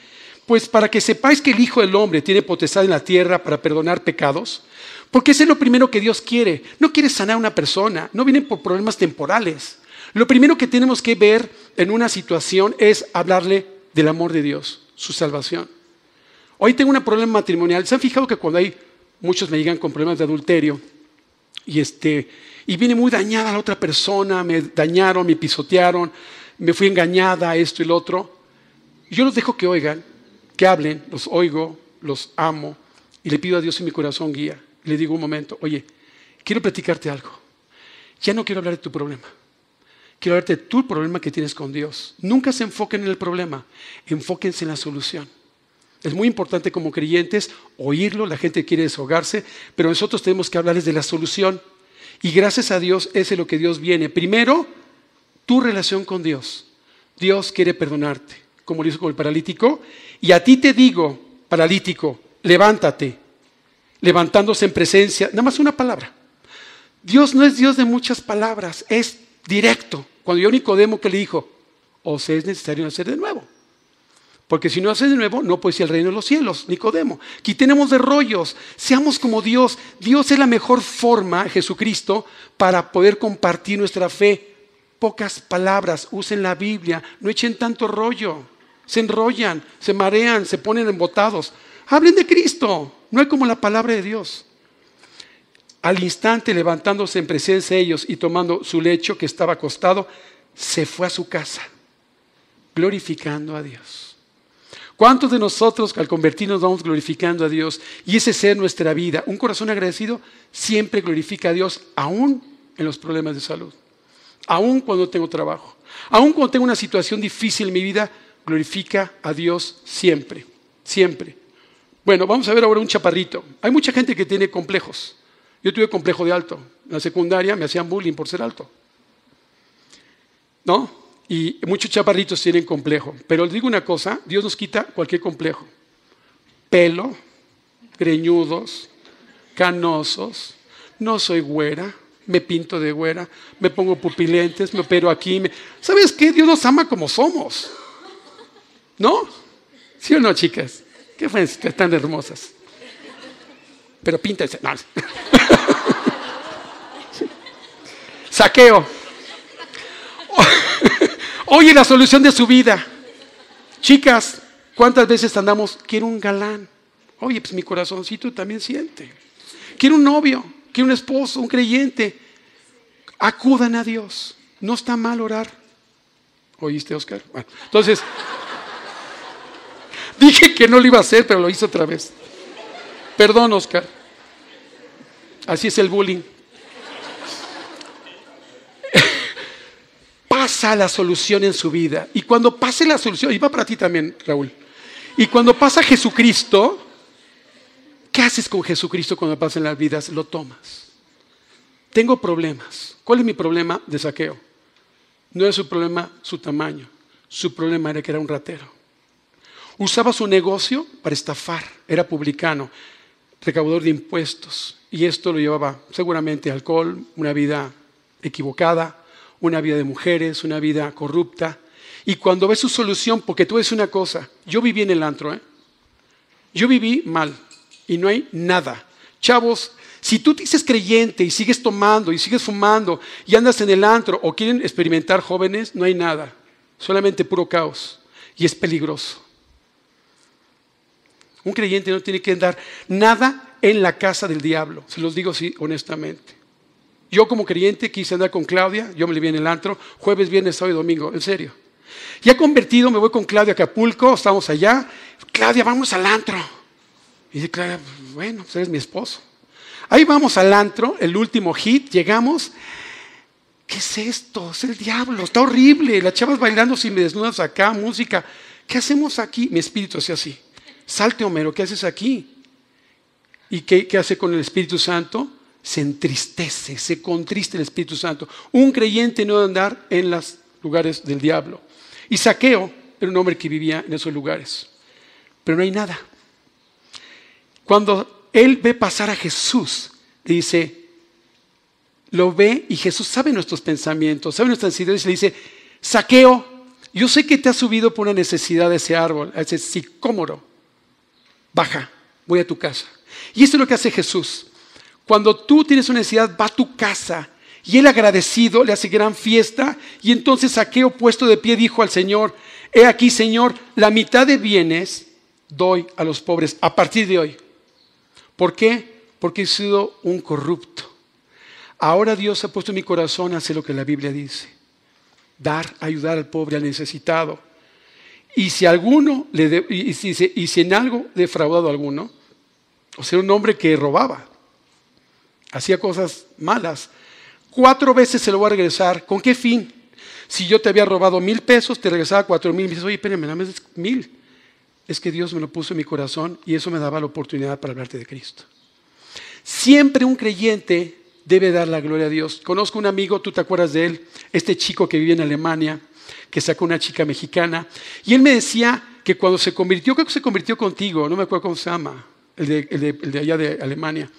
Pues para que sepáis que el Hijo del Hombre tiene potestad en la tierra para perdonar pecados, porque ese es lo primero que Dios quiere. No quiere sanar a una persona, no vienen por problemas temporales. Lo primero que tenemos que ver en una situación es hablarle del amor de Dios, su salvación. Hoy tengo un problema matrimonial. ¿Se han fijado que cuando hay muchos me llegan con problemas de adulterio y este y viene muy dañada la otra persona, me dañaron, me pisotearon, me fui engañada, esto y lo otro? Yo los dejo que oigan que hablen, los oigo, los amo y le pido a Dios en mi corazón guía. Le digo un momento, oye, quiero platicarte algo. Ya no quiero hablar de tu problema. Quiero hablarte de tu problema que tienes con Dios. Nunca se enfoquen en el problema, enfóquense en la solución. Es muy importante como creyentes oírlo, la gente quiere deshogarse, pero nosotros tenemos que hablarles de la solución. Y gracias a Dios, ese es lo que Dios viene. Primero, tu relación con Dios. Dios quiere perdonarte, como lo hizo con el paralítico. Y a ti te digo, paralítico, levántate, levantándose en presencia, nada más una palabra. Dios no es Dios de muchas palabras, es directo. Cuando yo Nicodemo que le dijo, o sea, es necesario nacer de nuevo. Porque si no haces de nuevo, no puedes ir al reino de los cielos, Nicodemo. Quitemos de rollos, seamos como Dios. Dios es la mejor forma, Jesucristo, para poder compartir nuestra fe. Pocas palabras, usen la Biblia, no echen tanto rollo. Se enrollan, se marean, se ponen embotados. Hablen de Cristo, no hay como la palabra de Dios. Al instante, levantándose en presencia de ellos y tomando su lecho que estaba acostado, se fue a su casa, glorificando a Dios. ¿Cuántos de nosotros al convertirnos vamos glorificando a Dios? Y ese ser nuestra vida. Un corazón agradecido siempre glorifica a Dios, aún en los problemas de salud, aún cuando tengo trabajo, aún cuando tengo una situación difícil en mi vida, glorifica a Dios siempre, siempre. Bueno, vamos a ver ahora un chaparrito. Hay mucha gente que tiene complejos. Yo tuve complejo de alto. En la secundaria me hacían bullying por ser alto. ¿No? Y muchos chaparritos tienen complejo. Pero les digo una cosa, Dios nos quita cualquier complejo. Pelo, greñudos, canosos, no soy güera, me pinto de güera, me pongo pupilentes, me opero aquí. ¿Sabes qué? Dios nos ama como somos. ¿No? ¿Sí o no, chicas? ¿Qué fue? Están hermosas. Pero píntense. Saqueo. Oye la solución de su vida. Chicas, ¿cuántas veces andamos? Quiero un galán. Oye, pues mi corazoncito también siente. Quiero un novio, quiero un esposo, un creyente. Acudan a Dios. No está mal orar. ¿Oíste, Oscar? Bueno, entonces, dije que no lo iba a hacer, pero lo hice otra vez. Perdón, Oscar. Así es el bullying. pasa la solución en su vida. Y cuando pase la solución, y va para ti también, Raúl. Y cuando pasa Jesucristo, ¿qué haces con Jesucristo cuando pasan las vidas? Lo tomas. Tengo problemas. ¿Cuál es mi problema de saqueo? No es su problema su tamaño. Su problema era que era un ratero. Usaba su negocio para estafar. Era publicano, recaudador de impuestos. Y esto lo llevaba seguramente alcohol, una vida equivocada, una vida de mujeres, una vida corrupta. Y cuando ves su solución, porque tú ves una cosa, yo viví en el antro, ¿eh? yo viví mal y no hay nada. Chavos, si tú te dices creyente y sigues tomando y sigues fumando y andas en el antro o quieren experimentar jóvenes, no hay nada, solamente puro caos y es peligroso. Un creyente no tiene que andar nada en la casa del diablo, se los digo así honestamente. Yo como creyente quise andar con Claudia, yo me le vi en el antro, jueves, viernes, sábado y domingo, en serio. Ya convertido, me voy con Claudia a Acapulco, estamos allá. Claudia, vamos al antro. Y dice Claudia, bueno, pues eres mi esposo. Ahí vamos al antro, el último hit, llegamos. ¿Qué es esto? Es el diablo, está horrible. Las chavas bailando sin desnudas acá, música. ¿Qué hacemos aquí? Mi espíritu hacía así. Salte, Homero, ¿qué haces aquí? ¿Y qué, hace con el Espíritu Santo? se entristece, se contriste el Espíritu Santo. Un creyente no debe andar en los lugares del diablo. Y Saqueo era un hombre que vivía en esos lugares. Pero no hay nada. Cuando él ve pasar a Jesús, dice, lo ve y Jesús sabe nuestros pensamientos, sabe nuestras ideas y le dice, Saqueo, yo sé que te has subido por una necesidad de ese árbol, a ese sicómoro. Baja, voy a tu casa. Y esto es lo que hace Jesús. Cuando tú tienes una necesidad, va a tu casa. Y él agradecido le hace gran fiesta. Y entonces Saqueo puesto de pie dijo al Señor, he aquí Señor, la mitad de bienes doy a los pobres a partir de hoy. ¿Por qué? Porque he sido un corrupto. Ahora Dios ha puesto en mi corazón hacer lo que la Biblia dice. Dar, ayudar al pobre, al necesitado. Y si alguno le si, y si en algo defraudado a alguno, o sea, un hombre que robaba, hacía cosas malas. Cuatro veces se lo voy a regresar. ¿Con qué fin? Si yo te había robado mil pesos, te regresaba cuatro mil. Y dices, oye, espérame, dame mil. es que Dios me lo puso en mi corazón y eso me daba la oportunidad para hablarte de Cristo. Siempre un creyente debe dar la gloria a Dios. Conozco un amigo, tú te acuerdas de él, este chico que vive en Alemania, que sacó una chica mexicana, y él me decía que cuando se convirtió, creo que se convirtió contigo, no me acuerdo cómo se llama, el de, el de allá de Alemania,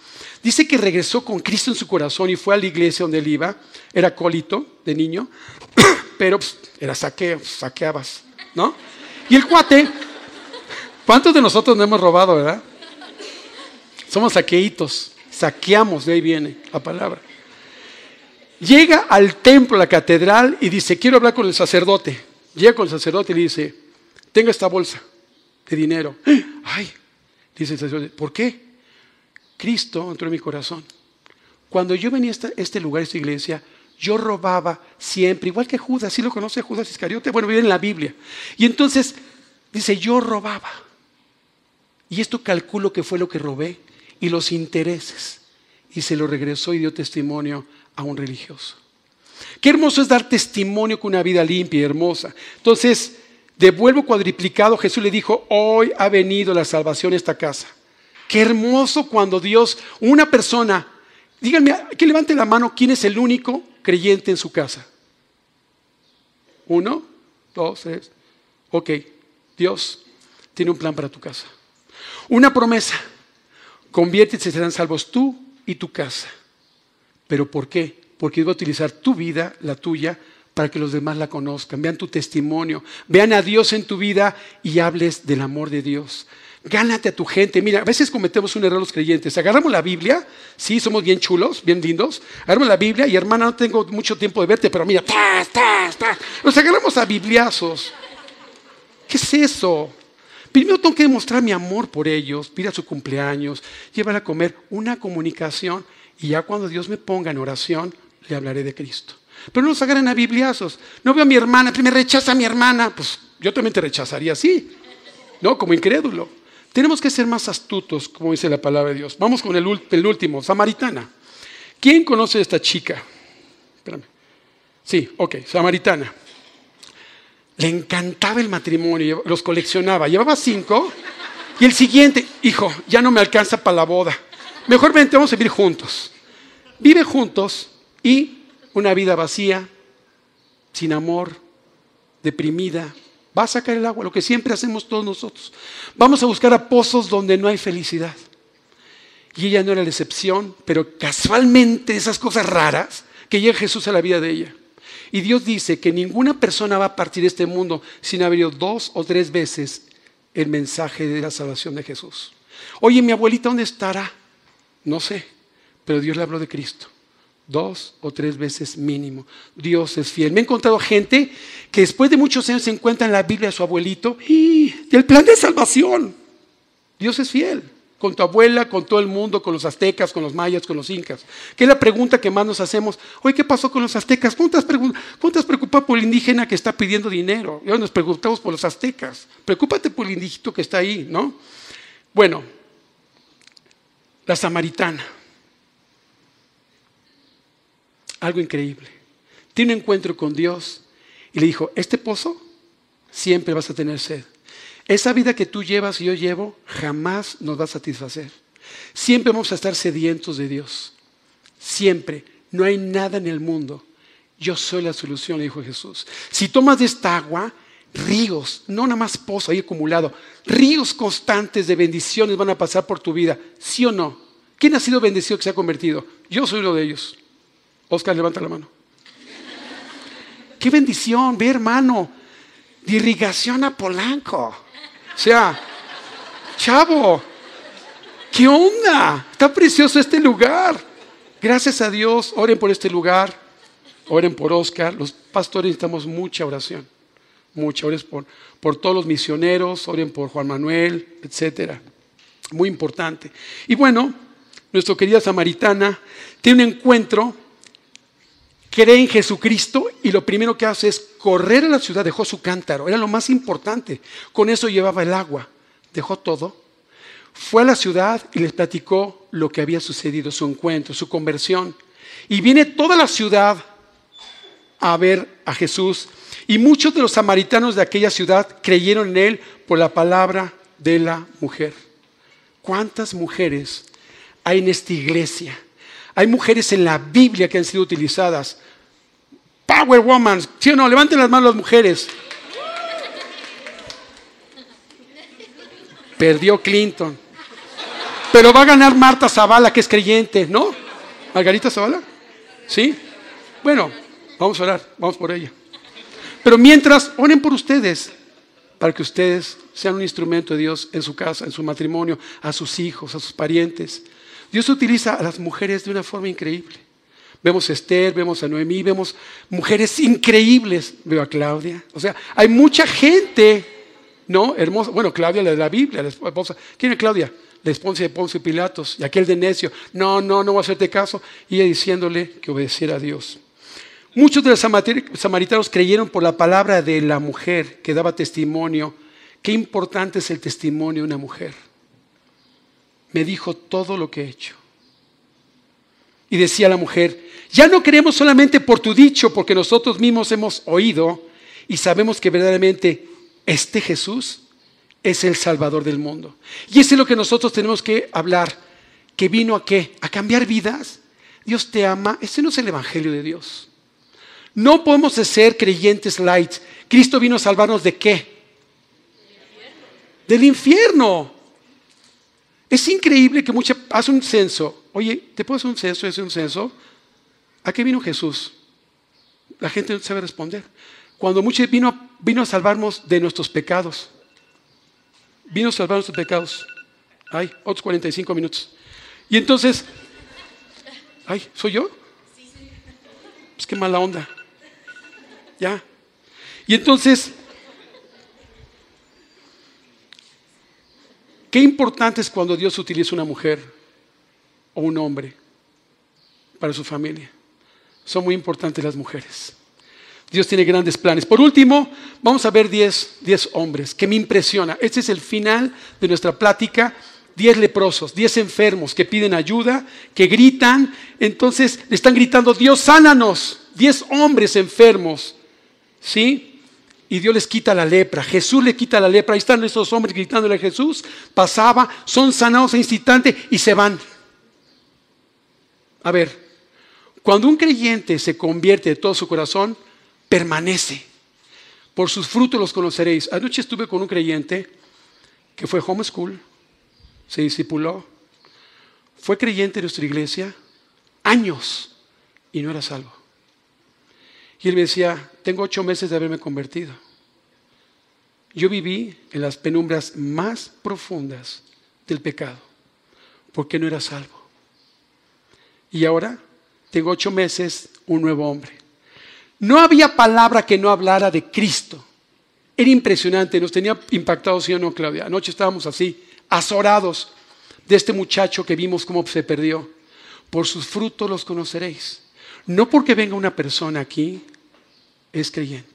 dice que regresó con Cristo en su corazón y fue a la iglesia donde él iba, era colito de niño, pero pues, era saqueo, saqueabas, ¿no? Y el cuate, ¿cuántos de nosotros no hemos robado, verdad? Somos saqueitos, saqueamos, de ahí viene la palabra. Llega al templo, a la catedral, y dice, quiero hablar con el sacerdote. Llega con el sacerdote y le dice, tenga esta bolsa de dinero. Ay, dice el sacerdote, ¿por qué? Cristo entró en mi corazón. Cuando yo venía a este lugar, a esta iglesia, yo robaba siempre, igual que Judas, ¿sí lo conoce Judas Iscariote? Bueno, vive en la Biblia. Y entonces dice, yo robaba. Y esto calculo que fue lo que robé y los intereses. Y se lo regresó y dio testimonio a un religioso. Qué hermoso es dar testimonio con una vida limpia y hermosa. Entonces, devuelvo cuadriplicado, Jesús le dijo, hoy ha venido la salvación a esta casa. Qué hermoso cuando Dios, una persona, díganme, que levante la mano, ¿quién es el único creyente en su casa? Uno, dos, tres. Ok, Dios tiene un plan para tu casa. Una promesa. Conviértete y serán salvos tú y tu casa. ¿Pero por qué? Porque iba a utilizar tu vida, la tuya, para que los demás la conozcan, vean tu testimonio, vean a Dios en tu vida y hables del amor de Dios. Gánate a tu gente. Mira, a veces cometemos un error los creyentes. Agarramos la Biblia, sí, somos bien chulos, bien lindos. Agarramos la Biblia y hermana, no tengo mucho tiempo de verte, pero mira, ¡tas, tas, tas! Nos agarramos a bibliazos. ¿Qué es eso? Primero tengo que demostrar mi amor por ellos, pida su cumpleaños, llévala a comer, una comunicación. Y ya cuando Dios me ponga en oración, le hablaré de Cristo. Pero no nos agarren a bibliazos. No veo a mi hermana, me rechaza a mi hermana. Pues yo también te rechazaría así, ¿no? Como incrédulo. Tenemos que ser más astutos, como dice la palabra de Dios. Vamos con el, último, Samaritana. ¿Quién conoce a esta chica? Espérame. Sí, ok, Samaritana. Le encantaba el matrimonio, los coleccionaba. Llevaba cinco y el siguiente, hijo, ya no me alcanza para la boda. Mejor vente, vamos a vivir juntos. Vive juntos y una vida vacía, sin amor, deprimida, Va a sacar el agua, lo que siempre hacemos todos nosotros. Vamos a buscar a pozos donde no hay felicidad. Y ella no era la excepción, pero casualmente esas cosas raras que llega Jesús a la vida de ella. Y Dios dice que ninguna persona va a partir de este mundo sin haber oído dos o tres veces el mensaje de la salvación de Jesús. Oye, mi abuelita, ¿dónde estará? No sé, pero Dios le habló de Cristo dos o tres veces mínimo. Dios es fiel. Me he encontrado gente que después de muchos años se encuentra en la Biblia a su abuelito y del plan de salvación. Dios es fiel. Con tu abuela, con todo el mundo, con los aztecas, con los mayas, con los incas. ¿Qué es la pregunta que más nos hacemos? Oye, ¿qué pasó con los aztecas? ¿Cómo estás, preocupado por el indígena que está pidiendo dinero? Y nos preguntamos por los aztecas. Preocúpate por el indígito que está ahí, ¿no? Bueno, la samaritana algo increíble. Tiene un encuentro con Dios y le dijo, este pozo siempre vas a tener sed. Esa vida que tú llevas y yo llevo jamás nos va a satisfacer. Siempre vamos a estar sedientos de Dios. Siempre. No hay nada en el mundo. Yo soy la solución, le dijo Jesús. Si tomas de esta agua, ríos, no nada más pozo ahí acumulado, ríos constantes de bendiciones van a pasar por tu vida. ¿Sí o no? ¿Quién ha sido bendecido que se ha convertido? Yo soy uno de ellos. Oscar, levanta la mano. Qué bendición, ve hermano, de irrigación a Polanco. O sea, chavo, ¿qué onda? Está precioso este lugar. Gracias a Dios, oren por este lugar, oren por Oscar. Los pastores necesitamos mucha oración, mucha. Oren por, por todos los misioneros, oren por Juan Manuel, etcétera. Muy importante. Y bueno, nuestra querida samaritana tiene un encuentro cree en Jesucristo y lo primero que hace es correr a la ciudad, dejó su cántaro, era lo más importante. Con eso llevaba el agua, dejó todo. Fue a la ciudad y les platicó lo que había sucedido, su encuentro, su conversión. Y viene toda la ciudad a ver a Jesús. Y muchos de los samaritanos de aquella ciudad creyeron en él por la palabra de la mujer. ¿Cuántas mujeres hay en esta iglesia? Hay mujeres en la Biblia que han sido utilizadas. Power Woman, ¿sí o no? Levanten las manos las mujeres. Perdió Clinton. Pero va a ganar Marta Zavala, que es creyente, ¿no? Margarita Zavala. ¿Sí? Bueno, vamos a orar, vamos por ella. Pero mientras, oren por ustedes, para que ustedes sean un instrumento de Dios en su casa, en su matrimonio, a sus hijos, a sus parientes. Dios utiliza a las mujeres de una forma increíble. Vemos a Esther, vemos a Noemí, vemos mujeres increíbles. Veo a Claudia. O sea, hay mucha gente, ¿no? Hermosa. Bueno, Claudia, la de la Biblia, la esposa. ¿Quién es Claudia? La esposa de Poncio y Pilatos. Y aquel de necio. No, no, no voy a hacerte caso. Y ella diciéndole que obedeciera a Dios. Muchos de los samaritanos creyeron por la palabra de la mujer que daba testimonio. Qué importante es el testimonio de una mujer. Me dijo todo lo que he hecho. Y decía la mujer, ya no creemos solamente por tu dicho, porque nosotros mismos hemos oído y sabemos que verdaderamente este Jesús es el Salvador del mundo. Y eso es lo que nosotros tenemos que hablar, que vino a qué? A cambiar vidas. Dios te ama. Ese no es el Evangelio de Dios. No podemos ser creyentes light. Cristo vino a salvarnos de qué? Del infierno. Es increíble que mucha hace un censo. Oye, ¿te puedo hacer un censo? ¿Es un censo? ¿A qué vino Jesús? La gente no sabe responder. Cuando muchos vino, vino a salvarnos de nuestros pecados. Vino a salvar nuestros pecados. Ay, otros 45 minutos. Y entonces, ay, ¿soy yo? Pues qué mala onda. Ya. Y entonces, qué importante es cuando Dios utiliza una mujer o un hombre para su familia. Son muy importantes las mujeres. Dios tiene grandes planes. Por último, vamos a ver 10 hombres que me impresiona. Este es el final de nuestra plática. 10 leprosos, 10 enfermos que piden ayuda, que gritan. Entonces le están gritando, Dios, sánanos. 10 hombres enfermos ¿Sí? Y Dios les quita la lepra. Jesús le quita la lepra. Ahí están esos hombres gritándole a Jesús. Pasaba, son sanados a instante y se van. A ver, cuando un creyente se convierte de todo su corazón, permanece. Por sus frutos los conoceréis. Anoche estuve con un creyente que fue homeschool, se discipuló, fue creyente de nuestra iglesia años y no era salvo. Y él me decía, tengo ocho meses de haberme convertido. Yo viví en las penumbras más profundas del pecado, porque no era salvo. Y ahora tengo ocho meses, un nuevo hombre. No había palabra que no hablara de Cristo. Era impresionante, nos tenía impactado, sí o no, Claudia. Anoche estábamos así, azorados de este muchacho que vimos cómo se perdió. Por sus frutos los conoceréis. No porque venga una persona aquí es creyente.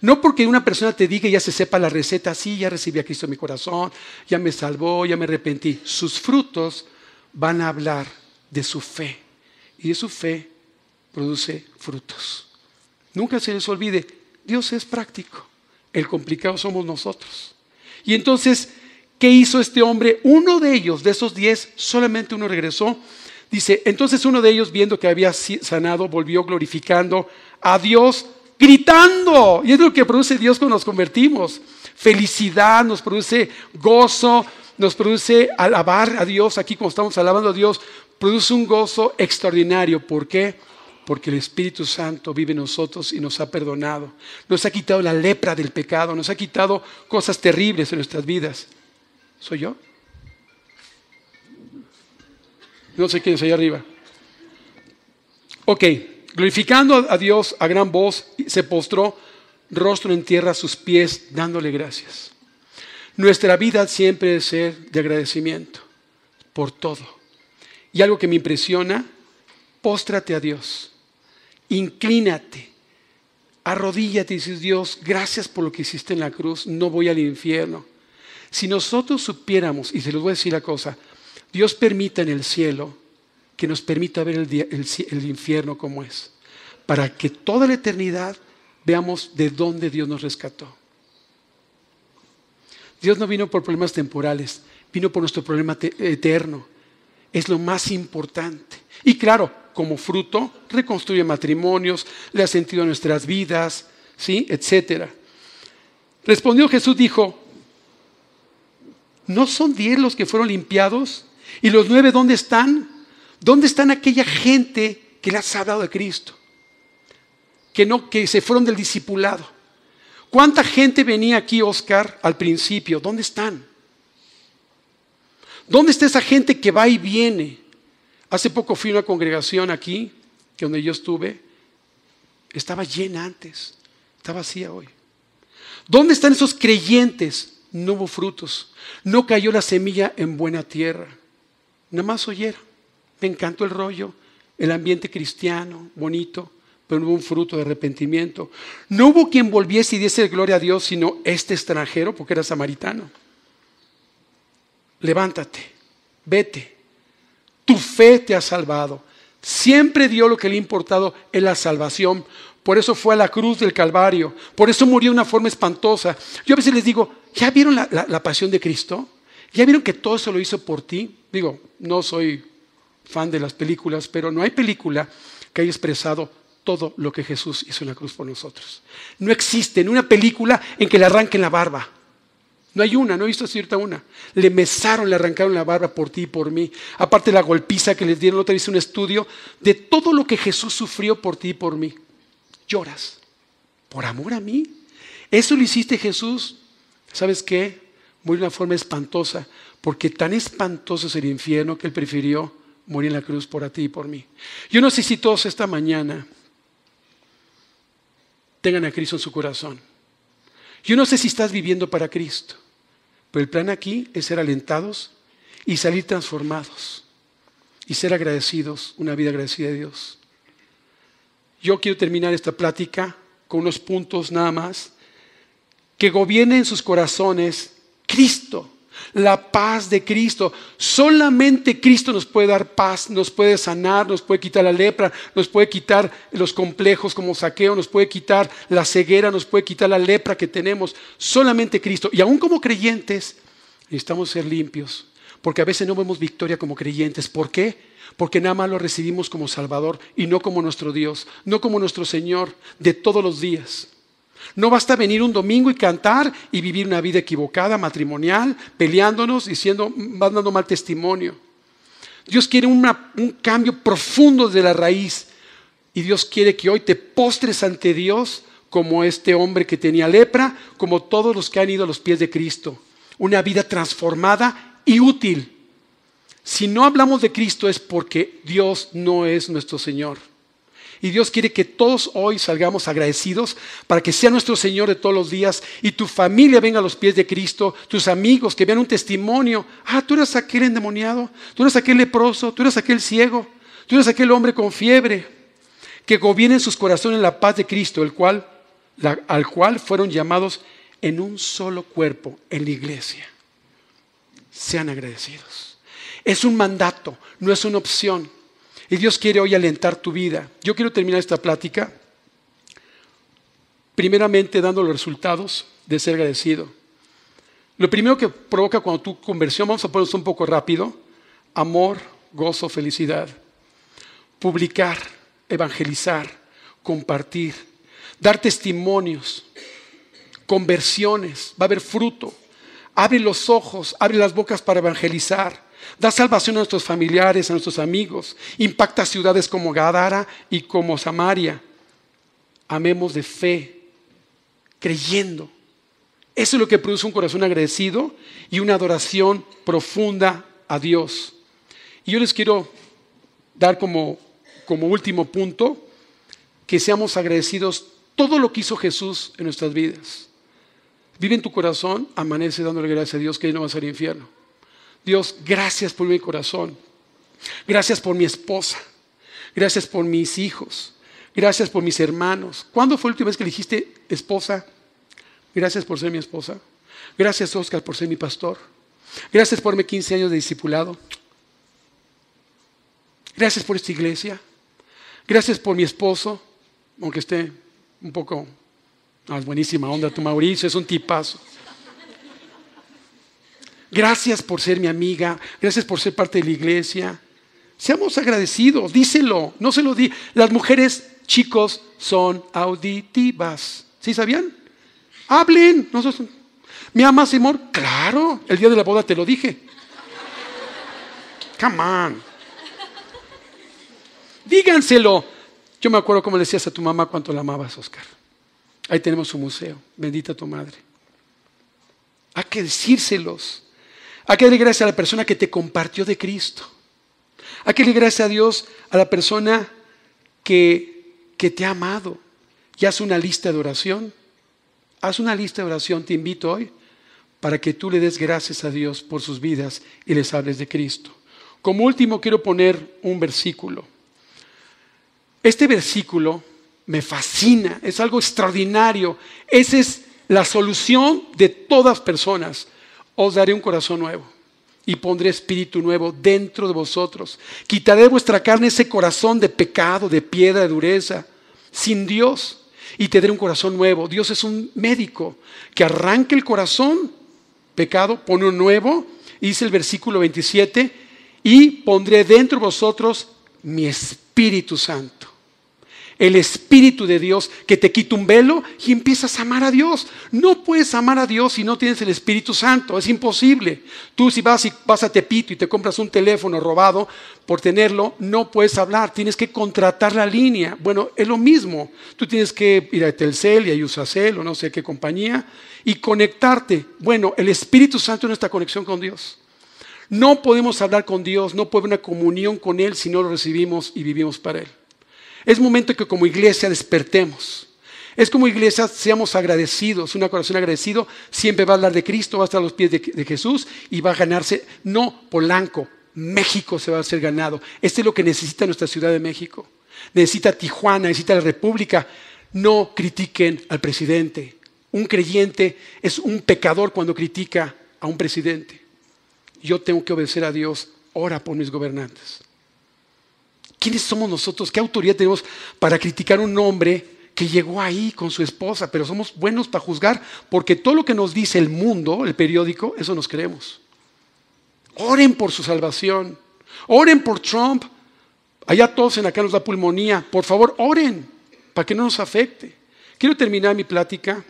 No porque una persona te diga y ya se sepa la receta, sí, ya recibí a Cristo en mi corazón, ya me salvó, ya me arrepentí. Sus frutos van a hablar de su fe. Y de su fe produce frutos. Nunca se les olvide, Dios es práctico. El complicado somos nosotros. Y entonces, ¿qué hizo este hombre? Uno de ellos, de esos diez, solamente uno regresó. Dice, entonces uno de ellos, viendo que había sanado, volvió glorificando a Dios gritando. Y es lo que produce Dios cuando nos convertimos. Felicidad, nos produce gozo, nos produce alabar a Dios. Aquí como estamos alabando a Dios, produce un gozo extraordinario. ¿Por qué? Porque el Espíritu Santo vive en nosotros y nos ha perdonado. Nos ha quitado la lepra del pecado, nos ha quitado cosas terribles en nuestras vidas. ¿Soy yo? No sé quién es allá arriba. Ok. Glorificando a Dios a gran voz, se postró rostro en tierra a sus pies, dándole gracias. Nuestra vida siempre debe ser de agradecimiento por todo. Y algo que me impresiona, póstrate a Dios, inclínate, arrodíllate y dices, Dios, gracias por lo que hiciste en la cruz, no voy al infierno. Si nosotros supiéramos, y se los voy a decir la cosa, Dios permita en el cielo que nos permita ver el, infierno como es, para que toda la eternidad veamos de dónde Dios nos rescató. Dios no vino por problemas temporales, vino por nuestro problema eterno. Es lo más importante. Y claro, como fruto, reconstruye matrimonios, le ha sentido a nuestras vidas, ¿sí? Etcétera. Respondió Jesús, dijo, ¿no son diez los que fueron limpiados? ¿Y los nueve dónde están? ¿Dónde están aquella gente que le ha hablado de Cristo? Que no, que se fueron del discipulado. ¿Cuánta gente venía aquí, Oscar, al principio? ¿Dónde están? ¿Dónde está esa gente que va y viene? Hace poco fui a una congregación aquí, que donde yo estuve, estaba llena antes, está vacía hoy. ¿Dónde están esos creyentes? No hubo frutos, no cayó la semilla en buena tierra, nada más oyeron. Me encantó el rollo, el ambiente cristiano, bonito, pero no hubo un fruto de arrepentimiento. No hubo quien volviese y diese gloria a Dios, sino este extranjero, porque era samaritano. Levántate, vete. Tu fe te ha salvado. Siempre dio lo que le ha importado en la salvación. Por eso fue a la cruz del Calvario. Por eso murió de una forma espantosa. Yo a veces les digo, ¿ya vieron la, la pasión de Cristo? ¿Ya vieron que todo eso lo hizo por ti? Digo, no soy fan de las películas, pero no hay película que haya expresado todo lo que Jesús hizo en la cruz por nosotros. No existe en una película en que le arranquen la barba. No hay una, no he visto cierta una. Le mesaron, le arrancaron la barba por ti y por mí. Aparte de la golpiza que les dieron, otra vez un estudio de todo lo que Jesús sufrió por ti y por mí. Lloras. ¿Por amor a mí? Eso lo hiciste Jesús. ¿Sabes qué? Murió de una forma espantosa. Porque tan espantoso es el infierno que Él prefirió morir en la cruz por ti y por mí. Yo no sé si todos esta mañana tengan a Cristo en su corazón. Yo no sé si estás viviendo para Cristo, pero el plan aquí es ser alentados y salir transformados y ser agradecidos, una vida agradecida de Dios. Yo quiero terminar esta plática con unos puntos nada más. Que gobierne en sus corazones Cristo la paz de Cristo. Solamente Cristo nos puede dar paz, nos puede sanar, nos puede quitar la lepra, nos puede quitar los complejos como saqueo, nos puede quitar la ceguera, nos puede quitar la lepra que tenemos. Solamente Cristo. Y aún como creyentes, necesitamos ser limpios. Porque a veces no vemos victoria como creyentes. ¿Por qué? Porque nada más lo recibimos como Salvador y no como nuestro Dios, no como nuestro Señor de todos los días. No basta venir un domingo y cantar y vivir una vida equivocada, matrimonial, peleándonos, diciendo, dando mal testimonio. Dios quiere un cambio profundo de la raíz. Y Dios quiere que hoy te postres ante Dios como este hombre que tenía lepra, como todos los que han ido a los pies de Cristo. Una vida transformada y útil. Si no hablamos de Cristo es porque Dios no es nuestro Señor. Y Dios quiere que todos hoy salgamos agradecidos para que sea nuestro Señor de todos los días y tu familia venga a los pies de Cristo, tus amigos que vean un testimonio. Ah, tú eres aquel endemoniado, tú eres aquel leproso, tú eres aquel ciego, tú eres aquel hombre con fiebre. Que gobierne en sus corazones la paz de Cristo, el cual, al cual fueron llamados en un solo cuerpo, en la iglesia. Sean agradecidos. Es un mandato, no es una opción. Y Dios quiere hoy alentar tu vida. Yo quiero terminar esta plática primeramente dando los resultados de ser agradecido. Lo primero que provoca cuando tu conversión, vamos a ponerlo un poco rápido, amor, gozo, felicidad. Publicar, evangelizar, compartir, dar testimonios, conversiones, va a haber fruto. Abre los ojos, abre las bocas para evangelizar. Da salvación a nuestros familiares, a nuestros amigos. Impacta ciudades como Gadara y como Samaria. Amemos de fe, creyendo. Eso es lo que produce un corazón agradecido y una adoración profunda a Dios. Y yo les quiero dar como, como último punto que seamos agradecidos todo lo que hizo Jesús en nuestras vidas. Vive en tu corazón, amanece dándole gracias a Dios que no va a ser infierno. Dios, gracias por mi corazón. Gracias por mi esposa. Gracias por mis hijos. Gracias por mis hermanos. ¿Cuándo fue la última vez que le dijiste esposa? Gracias por ser mi esposa. Gracias, Oscar, por ser mi pastor. Gracias por mis 15 años de discipulado. Gracias por esta iglesia. Gracias por mi esposo, aunque esté un poco. Ah, es buenísima onda tu Mauricio, es un tipazo. Gracias por ser mi amiga, gracias por ser parte de la iglesia. Seamos agradecidos, díselo, no se lo di. Las mujeres, chicos, son auditivas. ¿Sí sabían? Hablen. Nosotros, ¿Me amas, amor? Claro, el día de la boda te lo dije. Come on. Díganselo. Yo me acuerdo cómo le decías a tu mamá cuánto la amabas, Oscar. Ahí tenemos su museo. Bendita tu madre. Hay que decírselos. Hay que darle gracias a la persona que te compartió de Cristo. Hay que darle gracias a Dios a la persona que, que te ha amado. Y haz una lista de oración. Haz una lista de oración, te invito hoy, para que tú le des gracias a Dios por sus vidas y les hables de Cristo. Como último quiero poner un versículo. Este versículo me fascina, es algo extraordinario. Esa es la solución de todas personas. Os daré un corazón nuevo y pondré espíritu nuevo dentro de vosotros. Quitaré de vuestra carne ese corazón de pecado, de piedra, de dureza, sin Dios. Y te daré un corazón nuevo. Dios es un médico que arranque el corazón, pecado, pone un nuevo. Dice el versículo 27, y pondré dentro de vosotros mi Espíritu Santo el Espíritu de Dios que te quita un velo y empiezas a amar a Dios. No puedes amar a Dios si no tienes el Espíritu Santo, es imposible. Tú si vas, y vas a Tepito y te compras un teléfono robado por tenerlo, no puedes hablar, tienes que contratar la línea. Bueno, es lo mismo. Tú tienes que ir a Telcel y a Usacel o no sé qué compañía y conectarte. Bueno, el Espíritu Santo es nuestra conexión con Dios. No podemos hablar con Dios, no puede haber una comunión con Él si no lo recibimos y vivimos para Él. Es momento que como iglesia despertemos. Es como iglesia seamos agradecidos. Una corazón agradecido siempre va a hablar de Cristo, va a estar a los pies de, Jesús y va a ganarse, no Polanco, México se va a ser ganado. Este es lo que necesita nuestra Ciudad de México. Necesita Tijuana, necesita la República. No critiquen al presidente. Un creyente es un pecador cuando critica a un presidente. Yo tengo que obedecer a Dios. Ora por mis gobernantes. ¿Quiénes somos nosotros? ¿Qué autoridad tenemos para criticar a un hombre que llegó ahí con su esposa? Pero somos buenos para juzgar porque todo lo que nos dice el mundo, el periódico, eso nos creemos. Oren por su salvación. Oren por Trump. Allá todos en acá nos da pulmonía. Por favor, oren para que no nos afecte. Quiero terminar mi plática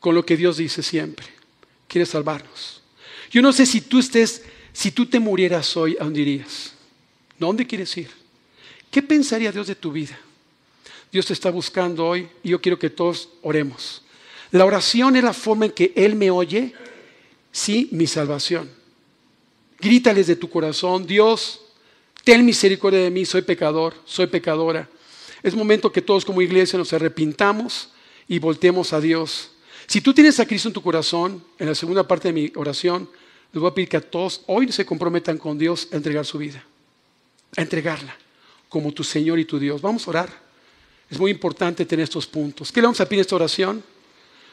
con lo que Dios dice siempre. Quiere salvarnos. Yo no sé si tú estés, si tú te murieras hoy, ¿a dónde irías? ¿Dónde quieres ir? ¿Qué pensaría Dios de tu vida? Dios te está buscando hoy y yo quiero que todos oremos. La oración es la forma en que Él me oye, sí, mi salvación. Grítales de tu corazón, Dios, ten misericordia de mí, soy pecador, soy pecadora. Es momento que todos como iglesia nos arrepintamos y voltemos a Dios. Si tú tienes a Cristo en tu corazón, en la segunda parte de mi oración, les voy a pedir que a todos hoy se comprometan con Dios a entregar su vida a entregarla como tu Señor y tu Dios. Vamos a orar. Es muy importante tener estos puntos. ¿Qué le vamos a pedir en esta oración?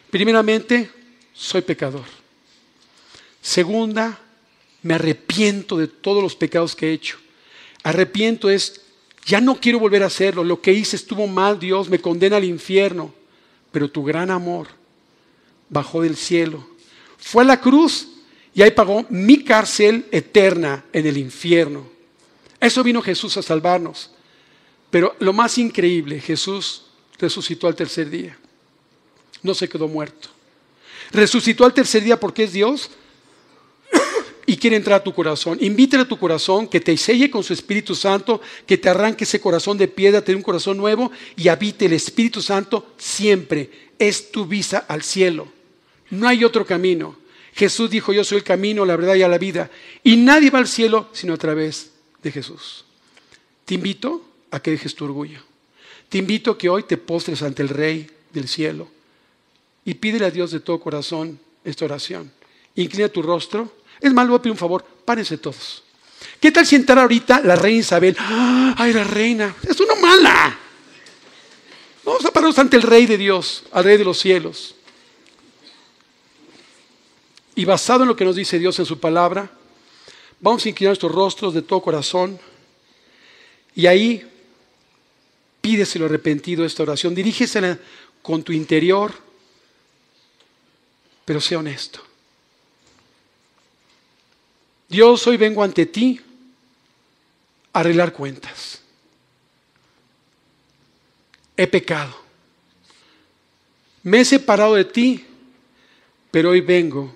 Primeramente, soy pecador. Segunda, me arrepiento de todos los pecados que he hecho. Arrepiento es, ya no quiero volver a hacerlo. Lo que hice estuvo mal, Dios, me condena al infierno. Pero tu gran amor bajó del cielo. Fue a la cruz y ahí pagó mi cárcel eterna en el infierno. Eso vino Jesús a salvarnos. Pero lo más increíble, Jesús resucitó al tercer día. No se quedó muerto. Resucitó al tercer día porque es Dios y quiere entrar a tu corazón. Invítale a tu corazón que te selle con su Espíritu Santo, que te arranque ese corazón de piedra, te dé un corazón nuevo y habite el Espíritu Santo siempre. Es tu visa al cielo. No hay otro camino. Jesús dijo, yo soy el camino, la verdad y la vida. Y nadie va al cielo sino a través de Jesús. Te invito a que dejes tu orgullo. Te invito a que hoy te postres ante el Rey del cielo y pídele a Dios de todo corazón esta oración. Inclina tu rostro. Es más, le voy a pedir un favor, párense todos. ¿Qué tal si entrara ahorita la reina Isabel? ¡Ay, la reina! ¡Es una mala! Vamos a pararnos ante el Rey de Dios, al Rey de los cielos. Y basado en lo que nos dice Dios en su palabra, Vamos a inclinar nuestros rostros de todo corazón y ahí pídeselo arrepentido esta oración. Dirígesela con tu interior, pero sea honesto. Dios, hoy vengo ante ti a arreglar cuentas. He pecado. Me he separado de ti, pero hoy vengo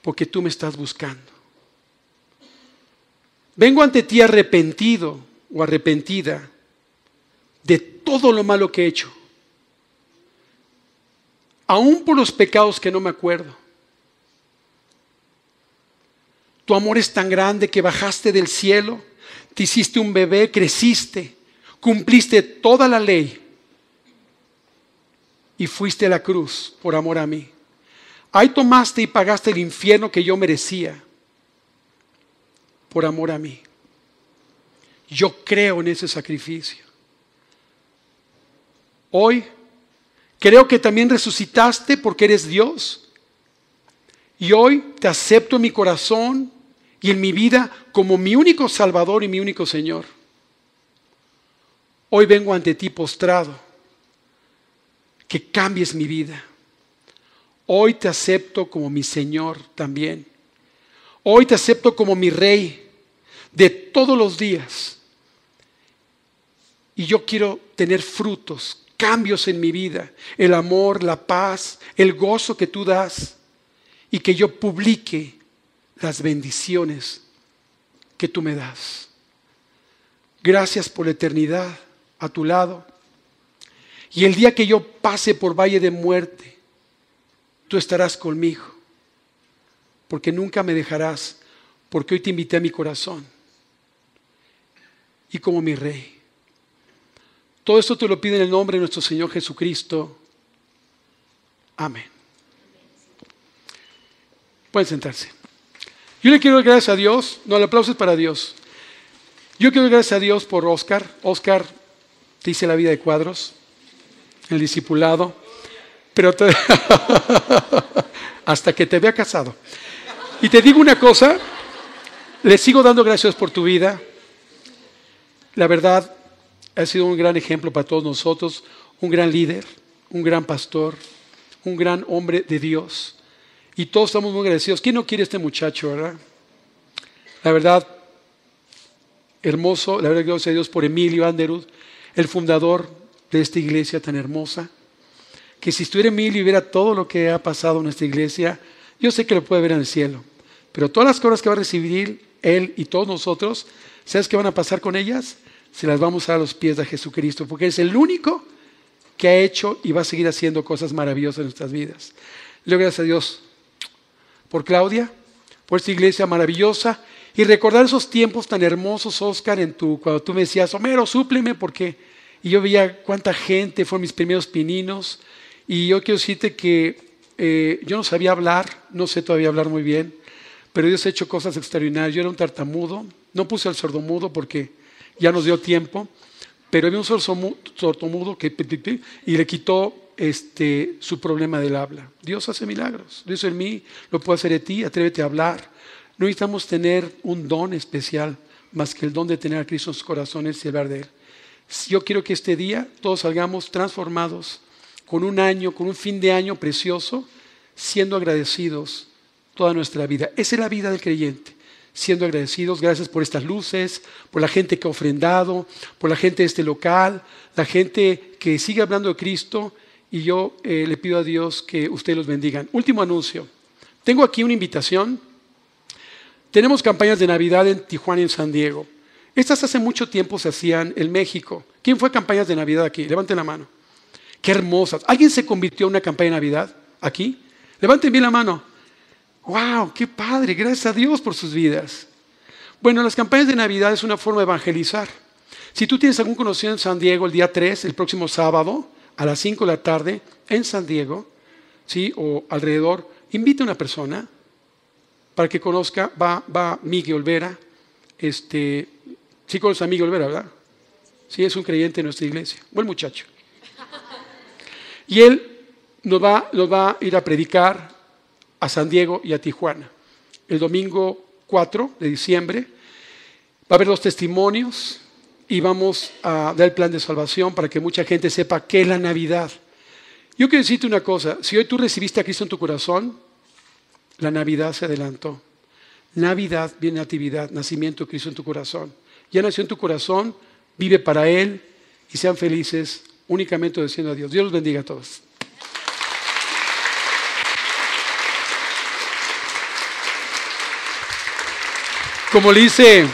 porque tú me estás buscando. Vengo ante ti arrepentido o arrepentida de todo lo malo que he hecho, aún por los pecados que no me acuerdo. Tu amor es tan grande que bajaste del cielo, te hiciste un bebé, creciste, cumpliste toda la ley y fuiste a la cruz por amor a mí. Ahí tomaste y pagaste el infierno que yo merecía por amor a mí. Yo creo en ese sacrificio. Hoy creo que también resucitaste porque eres Dios. Y hoy te acepto en mi corazón y en mi vida como mi único Salvador y mi único Señor. Hoy vengo ante ti postrado. Que cambies mi vida. Hoy te acepto como mi Señor también. Hoy te acepto como mi Rey de todos los días. Y yo quiero tener frutos, cambios en mi vida, el amor, la paz, el gozo que tú das y que yo publique las bendiciones que tú me das. Gracias por la eternidad a tu lado. Y el día que yo pase por valle de muerte, tú estarás conmigo, porque nunca me dejarás, porque hoy te invité a mi corazón y como mi Rey. Todo esto te lo pide en el nombre de nuestro Señor Jesucristo. Amén. Pueden sentarse. Yo le quiero dar gracias a Dios. No, el aplauso es para Dios. Yo quiero dar gracias a Dios por Oscar. Oscar te hice la vida de cuadros, el discipulado, pero hasta que te vea casado. Y te digo una cosa, le sigo dando gracias por tu vida. La verdad, ha sido un gran ejemplo para todos nosotros, un gran líder, un gran pastor, un gran hombre de Dios. Y todos estamos muy agradecidos. ¿Quién no quiere este muchacho, verdad? La verdad, hermoso, la verdad, gracias a Dios por Emilio Anderud, el fundador de esta iglesia tan hermosa. Que si estuviera Emilio y viera todo lo que ha pasado en esta iglesia, yo sé que lo puede ver en el cielo. Pero todas las cosas que va a recibir él y todos nosotros, ¿sabes qué van a pasar con ellas? Se las vamos a dar a los pies de Jesucristo, porque es el único que ha hecho y va a seguir haciendo cosas maravillosas en nuestras vidas. Le doy gracias a Dios por Claudia, por esta iglesia maravillosa y recordar esos tiempos tan hermosos, Oscar, en tu, cuando tú me decías, Homero, súpleme, porque y yo veía cuánta gente fueron mis primeros pininos y yo quiero decirte que eh, yo no sabía hablar, no sé todavía hablar muy bien, pero Dios ha hecho cosas extraordinarias. Yo era un tartamudo, no puse al sordomudo porque ya nos dio tiempo, pero había un sordomudo que y le quitó este, su problema del habla. Dios hace milagros. Dios en mí lo puede hacer en ti. Atrévete a hablar. No necesitamos tener un don especial más que el don de tener a Cristo en sus corazones y hablar de Él. Yo quiero que este día todos salgamos transformados con un año, con un fin de año precioso, siendo agradecidos toda nuestra vida. Esa es la vida del creyente siendo agradecidos. Gracias por estas luces, por la gente que ha ofrendado, por la gente de este local, la gente que sigue hablando de Cristo. Y yo eh, le pido a Dios que ustedes los bendigan. Último anuncio. Tengo aquí una invitación. Tenemos campañas de Navidad en Tijuana y en San Diego. Estas hace mucho tiempo se hacían en México. ¿Quién fue a campañas de Navidad aquí? Levanten la mano. Qué hermosas. ¿Alguien se convirtió en una campaña de Navidad aquí? Levanten bien la mano. ¡Wow! ¡Qué padre! Gracias a Dios por sus vidas. Bueno, las campañas de Navidad es una forma de evangelizar. Si tú tienes algún conocido en San Diego el día 3, el próximo sábado, a las 5 de la tarde, en San Diego, ¿sí? o alrededor, invita a una persona para que conozca, va, va Miguel Olvera, este, sí conoces a Miguel Olvera, ¿verdad? Sí, es un creyente en nuestra iglesia, buen muchacho. Y él nos va, nos va a ir a predicar a San Diego y a Tijuana. El domingo 4 de diciembre va a haber los testimonios y vamos a dar el plan de salvación para que mucha gente sepa qué es la Navidad. Yo quiero decirte una cosa, si hoy tú recibiste a Cristo en tu corazón, la Navidad se adelantó. Navidad viene natividad, nacimiento de Cristo en tu corazón. Ya nació en tu corazón, vive para Él y sean felices únicamente diciendo a Dios. Dios los bendiga a todos. Como le dice,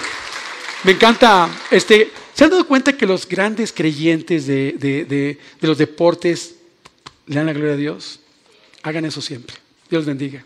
me encanta, este, ¿se han dado cuenta que los grandes creyentes de, de los deportes le dan la gloria a Dios? Hagan eso siempre. Dios bendiga.